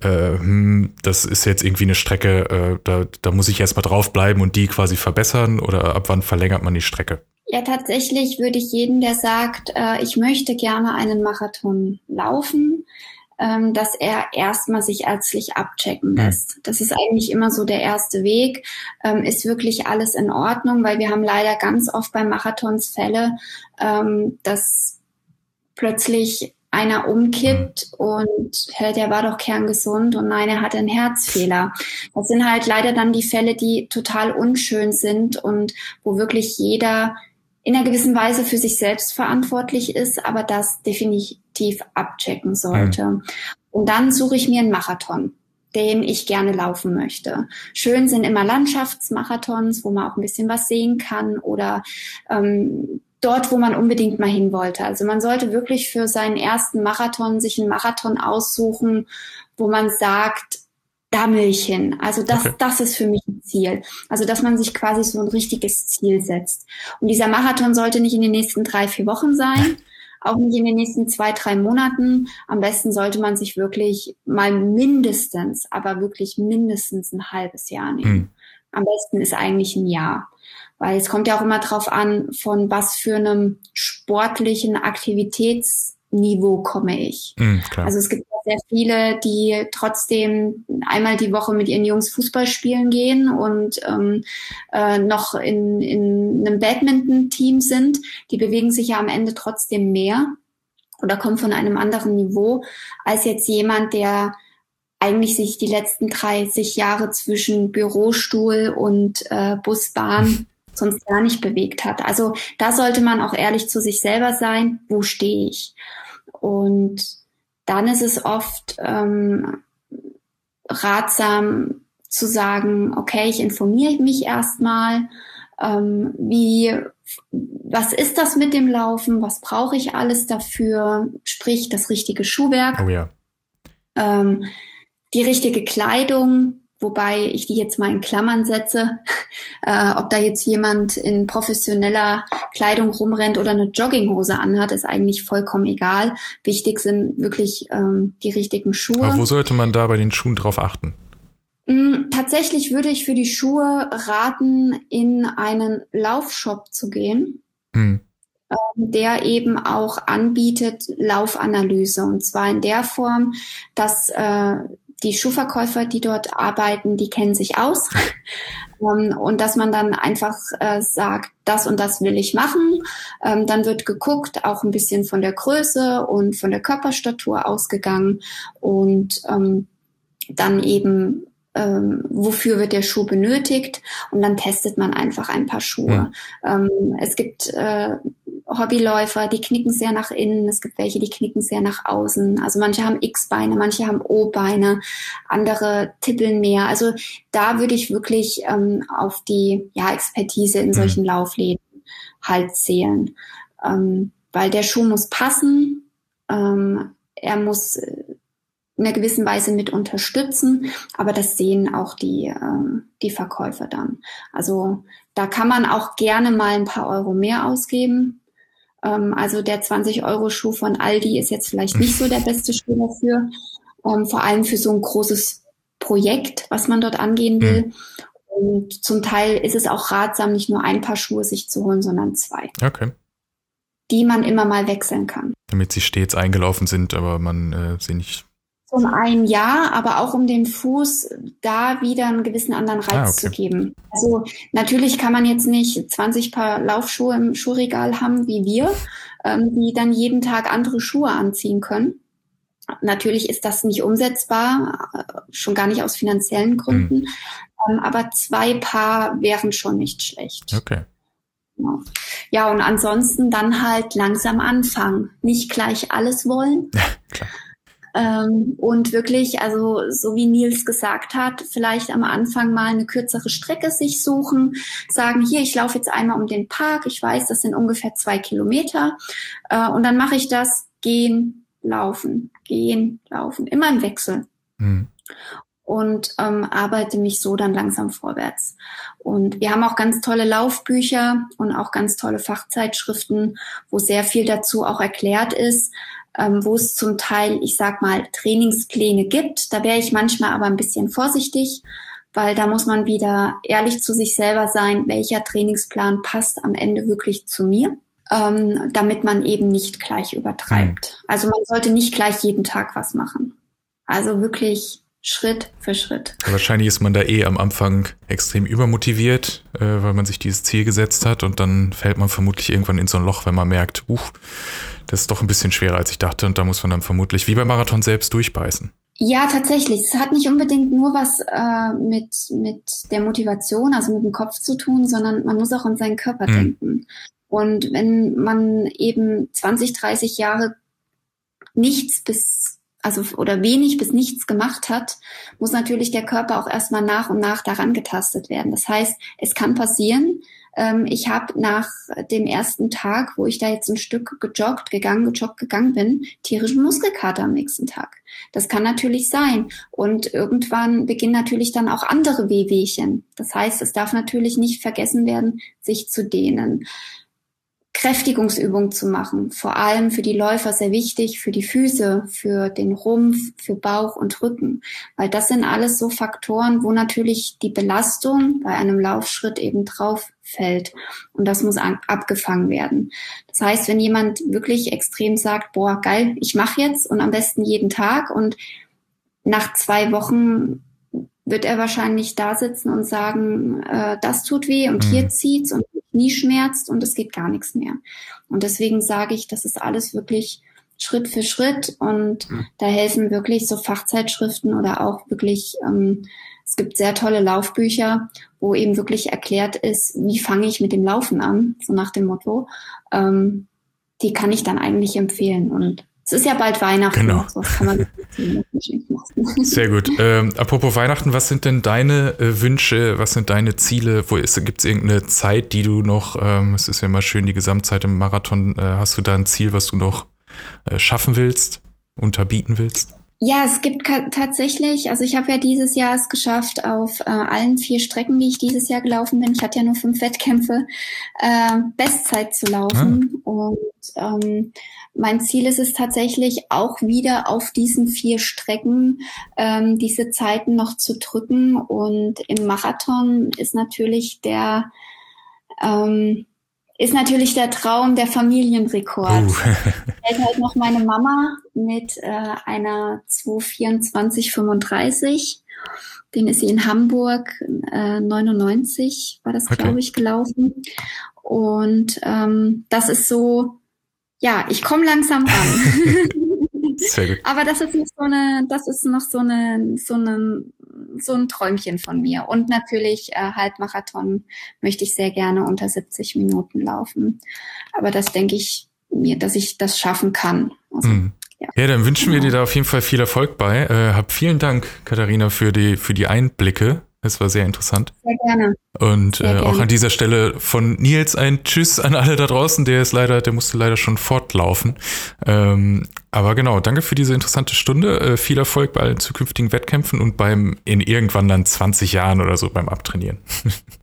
äh, hm, das ist jetzt irgendwie eine Strecke, äh, da, da muss ich erstmal draufbleiben und die quasi verbessern oder ab wann verlängert man die Strecke? Ja, tatsächlich würde ich jeden, der sagt, äh, ich möchte gerne einen Marathon laufen, ähm, dass er erstmal sich ärztlich abchecken lässt. Das ist eigentlich immer so der erste Weg. Ähm, ist wirklich alles in Ordnung, weil wir haben leider ganz oft bei Marathons Fälle, ähm, dass plötzlich einer umkippt und hört, der war doch kerngesund und nein, er hat einen Herzfehler. Das sind halt leider dann die Fälle, die total unschön sind und wo wirklich jeder in einer gewissen Weise für sich selbst verantwortlich ist, aber das definitiv abchecken sollte. Mhm. Und dann suche ich mir einen Marathon, den ich gerne laufen möchte. Schön sind immer Landschaftsmarathons, wo man auch ein bisschen was sehen kann oder ähm, dort, wo man unbedingt mal hin wollte. Also man sollte wirklich für seinen ersten Marathon sich einen Marathon aussuchen, wo man sagt, da will ich hin. Also das, okay. das ist für mich ein Ziel. Also dass man sich quasi so ein richtiges Ziel setzt. Und dieser Marathon sollte nicht in den nächsten drei, vier Wochen sein. auch nicht in den nächsten zwei, drei Monaten. Am besten sollte man sich wirklich mal mindestens, aber wirklich mindestens ein halbes Jahr nehmen. Hm. Am besten ist eigentlich ein Jahr. Weil es kommt ja auch immer drauf an, von was für einem sportlichen Aktivitätsniveau komme ich. Mhm, also es gibt sehr viele, die trotzdem einmal die Woche mit ihren Jungs Fußball spielen gehen und ähm, äh, noch in, in einem Badminton-Team sind. Die bewegen sich ja am Ende trotzdem mehr oder kommen von einem anderen Niveau als jetzt jemand, der eigentlich sich die letzten 30 Jahre zwischen Bürostuhl und äh, Busbahn sonst gar nicht bewegt hat. Also da sollte man auch ehrlich zu sich selber sein, wo stehe ich? Und dann ist es oft ähm, ratsam zu sagen, okay, ich informiere mich erstmal, ähm, wie, was ist das mit dem Laufen, was brauche ich alles dafür, sprich das richtige Schuhwerk. Oh ja. Ähm, die richtige Kleidung, wobei ich die jetzt mal in Klammern setze, äh, ob da jetzt jemand in professioneller Kleidung rumrennt oder eine Jogginghose anhat, ist eigentlich vollkommen egal. Wichtig sind wirklich ähm, die richtigen Schuhe. Aber wo sollte man da bei den Schuhen drauf achten? Mm, tatsächlich würde ich für die Schuhe raten, in einen Laufshop zu gehen. Hm der eben auch anbietet Laufanalyse. Und zwar in der Form, dass äh, die Schuhverkäufer, die dort arbeiten, die kennen sich aus. ähm, und dass man dann einfach äh, sagt, das und das will ich machen. Ähm, dann wird geguckt, auch ein bisschen von der Größe und von der Körperstatur ausgegangen und ähm, dann eben ähm, wofür wird der Schuh benötigt und dann testet man einfach ein paar Schuhe. Ja. Ähm, es gibt äh, Hobbyläufer, die knicken sehr nach innen, es gibt welche, die knicken sehr nach außen. Also manche haben X-Beine, manche haben O-Beine, andere tippeln mehr. Also da würde ich wirklich ähm, auf die ja, Expertise in mhm. solchen Laufläden halt zählen. Ähm, weil der Schuh muss passen, ähm, er muss äh, in einer gewissen Weise mit unterstützen, aber das sehen auch die, äh, die Verkäufer dann. Also da kann man auch gerne mal ein paar Euro mehr ausgeben. Ähm, also der 20-Euro-Schuh von Aldi ist jetzt vielleicht nicht so der beste Schuh dafür. Ähm, vor allem für so ein großes Projekt, was man dort angehen will. Mhm. Und zum Teil ist es auch ratsam, nicht nur ein paar Schuhe sich zu holen, sondern zwei. Okay. Die man immer mal wechseln kann. Damit sie stets eingelaufen sind, aber man äh, sie nicht zum einen ja, aber auch um dem Fuß da wieder einen gewissen anderen Reiz ah, okay. zu geben. Also natürlich kann man jetzt nicht 20 Paar Laufschuhe im Schuhregal haben wie wir, ähm, die dann jeden Tag andere Schuhe anziehen können. Natürlich ist das nicht umsetzbar, äh, schon gar nicht aus finanziellen Gründen. Mhm. Ähm, aber zwei Paar wären schon nicht schlecht. Okay. Ja, und ansonsten dann halt langsam anfangen. Nicht gleich alles wollen. Ja, klar. Ähm, und wirklich, also so wie Nils gesagt hat, vielleicht am Anfang mal eine kürzere Strecke sich suchen, sagen, hier, ich laufe jetzt einmal um den Park, ich weiß, das sind ungefähr zwei Kilometer. Äh, und dann mache ich das, gehen, laufen, gehen, laufen, immer im Wechsel. Mhm und ähm, arbeite mich so dann langsam vorwärts. Und wir haben auch ganz tolle Laufbücher und auch ganz tolle Fachzeitschriften, wo sehr viel dazu auch erklärt ist, ähm, wo es zum Teil, ich sag mal, Trainingspläne gibt. Da wäre ich manchmal aber ein bisschen vorsichtig, weil da muss man wieder ehrlich zu sich selber sein, welcher Trainingsplan passt am Ende wirklich zu mir, ähm, damit man eben nicht gleich übertreibt. Mhm. Also man sollte nicht gleich jeden Tag was machen. Also wirklich Schritt für Schritt. Wahrscheinlich ist man da eh am Anfang extrem übermotiviert, äh, weil man sich dieses Ziel gesetzt hat und dann fällt man vermutlich irgendwann in so ein Loch, wenn man merkt, uh, das ist doch ein bisschen schwerer, als ich dachte und da muss man dann vermutlich wie beim Marathon selbst durchbeißen. Ja, tatsächlich. Es hat nicht unbedingt nur was äh, mit, mit der Motivation, also mit dem Kopf zu tun, sondern man muss auch an seinen Körper hm. denken. Und wenn man eben 20, 30 Jahre nichts bis also oder wenig bis nichts gemacht hat, muss natürlich der Körper auch erstmal nach und nach daran getastet werden. Das heißt, es kann passieren, ähm, ich habe nach dem ersten Tag, wo ich da jetzt ein Stück gejoggt, gegangen, gejoggt, gegangen bin, tierischen Muskelkater am nächsten Tag. Das kann natürlich sein. Und irgendwann beginnen natürlich dann auch andere Wehwehchen. Das heißt, es darf natürlich nicht vergessen werden, sich zu dehnen. Kräftigungsübungen zu machen. Vor allem für die Läufer sehr wichtig, für die Füße, für den Rumpf, für Bauch und Rücken. Weil das sind alles so Faktoren, wo natürlich die Belastung bei einem Laufschritt eben drauf fällt. Und das muss abgefangen werden. Das heißt, wenn jemand wirklich extrem sagt, boah, geil, ich mache jetzt und am besten jeden Tag und nach zwei Wochen wird er wahrscheinlich da sitzen und sagen, äh, das tut weh und mhm. hier zieht's und nie schmerzt und es geht gar nichts mehr. Und deswegen sage ich, das ist alles wirklich Schritt für Schritt und mhm. da helfen wirklich so Fachzeitschriften oder auch wirklich, ähm, es gibt sehr tolle Laufbücher, wo eben wirklich erklärt ist, wie fange ich mit dem Laufen an, so nach dem Motto. Ähm, die kann ich dann eigentlich empfehlen und es ist ja bald Weihnachten. Genau. So kann man Sehr gut. Ähm, apropos Weihnachten, was sind denn deine äh, Wünsche, was sind deine Ziele? Wo gibt es irgendeine Zeit, die du noch, ähm, es ist ja immer schön, die Gesamtzeit im Marathon, äh, hast du da ein Ziel, was du noch äh, schaffen willst, unterbieten willst? Ja, es gibt tatsächlich, also ich habe ja dieses Jahr es geschafft, auf äh, allen vier Strecken, die ich dieses Jahr gelaufen bin, ich hatte ja nur fünf Wettkämpfe, äh, Bestzeit zu laufen. Ah. Und ähm, mein Ziel ist es tatsächlich auch wieder auf diesen vier Strecken ähm, diese Zeiten noch zu drücken. Und im Marathon ist natürlich der ähm, ist natürlich der Traum der Familienrekord. Uh. Hält halt noch meine Mama mit äh, einer 224,35. Den ist sie in Hamburg äh, 99 war das, okay. glaube ich, gelaufen. Und ähm, das ist so, ja, ich komme langsam ran. Sehr gut. Aber das ist noch so eine, das ist noch so eine, so eine, so ein Träumchen von mir. Und natürlich äh, Halbmarathon möchte ich sehr gerne unter 70 Minuten laufen. Aber das denke ich mir, dass ich das schaffen kann. Also, mhm. ja. ja. dann wünschen wir dir da auf jeden Fall viel Erfolg bei. Äh, hab vielen Dank, Katharina, für die, für die Einblicke. Es war sehr interessant. Sehr gerne. Und sehr äh, gerne. auch an dieser Stelle von Nils ein Tschüss an alle da draußen. Der ist leider, der musste leider schon fortlaufen. Ähm, aber genau, danke für diese interessante Stunde. Äh, viel Erfolg bei allen zukünftigen Wettkämpfen und beim in irgendwann dann 20 Jahren oder so beim Abtrainieren.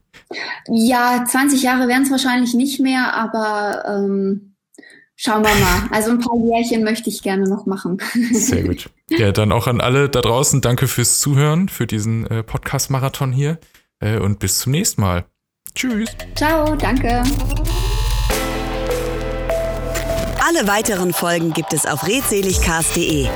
ja, 20 Jahre werden es wahrscheinlich nicht mehr, aber ähm, Schauen wir mal. Also ein paar Jährchen möchte ich gerne noch machen. Sehr gut. Ja, dann auch an alle da draußen. Danke fürs Zuhören, für diesen äh, Podcast-Marathon hier. Äh, und bis zum nächsten Mal. Tschüss. Ciao, danke. Alle weiteren Folgen gibt es auf redseligcast.de.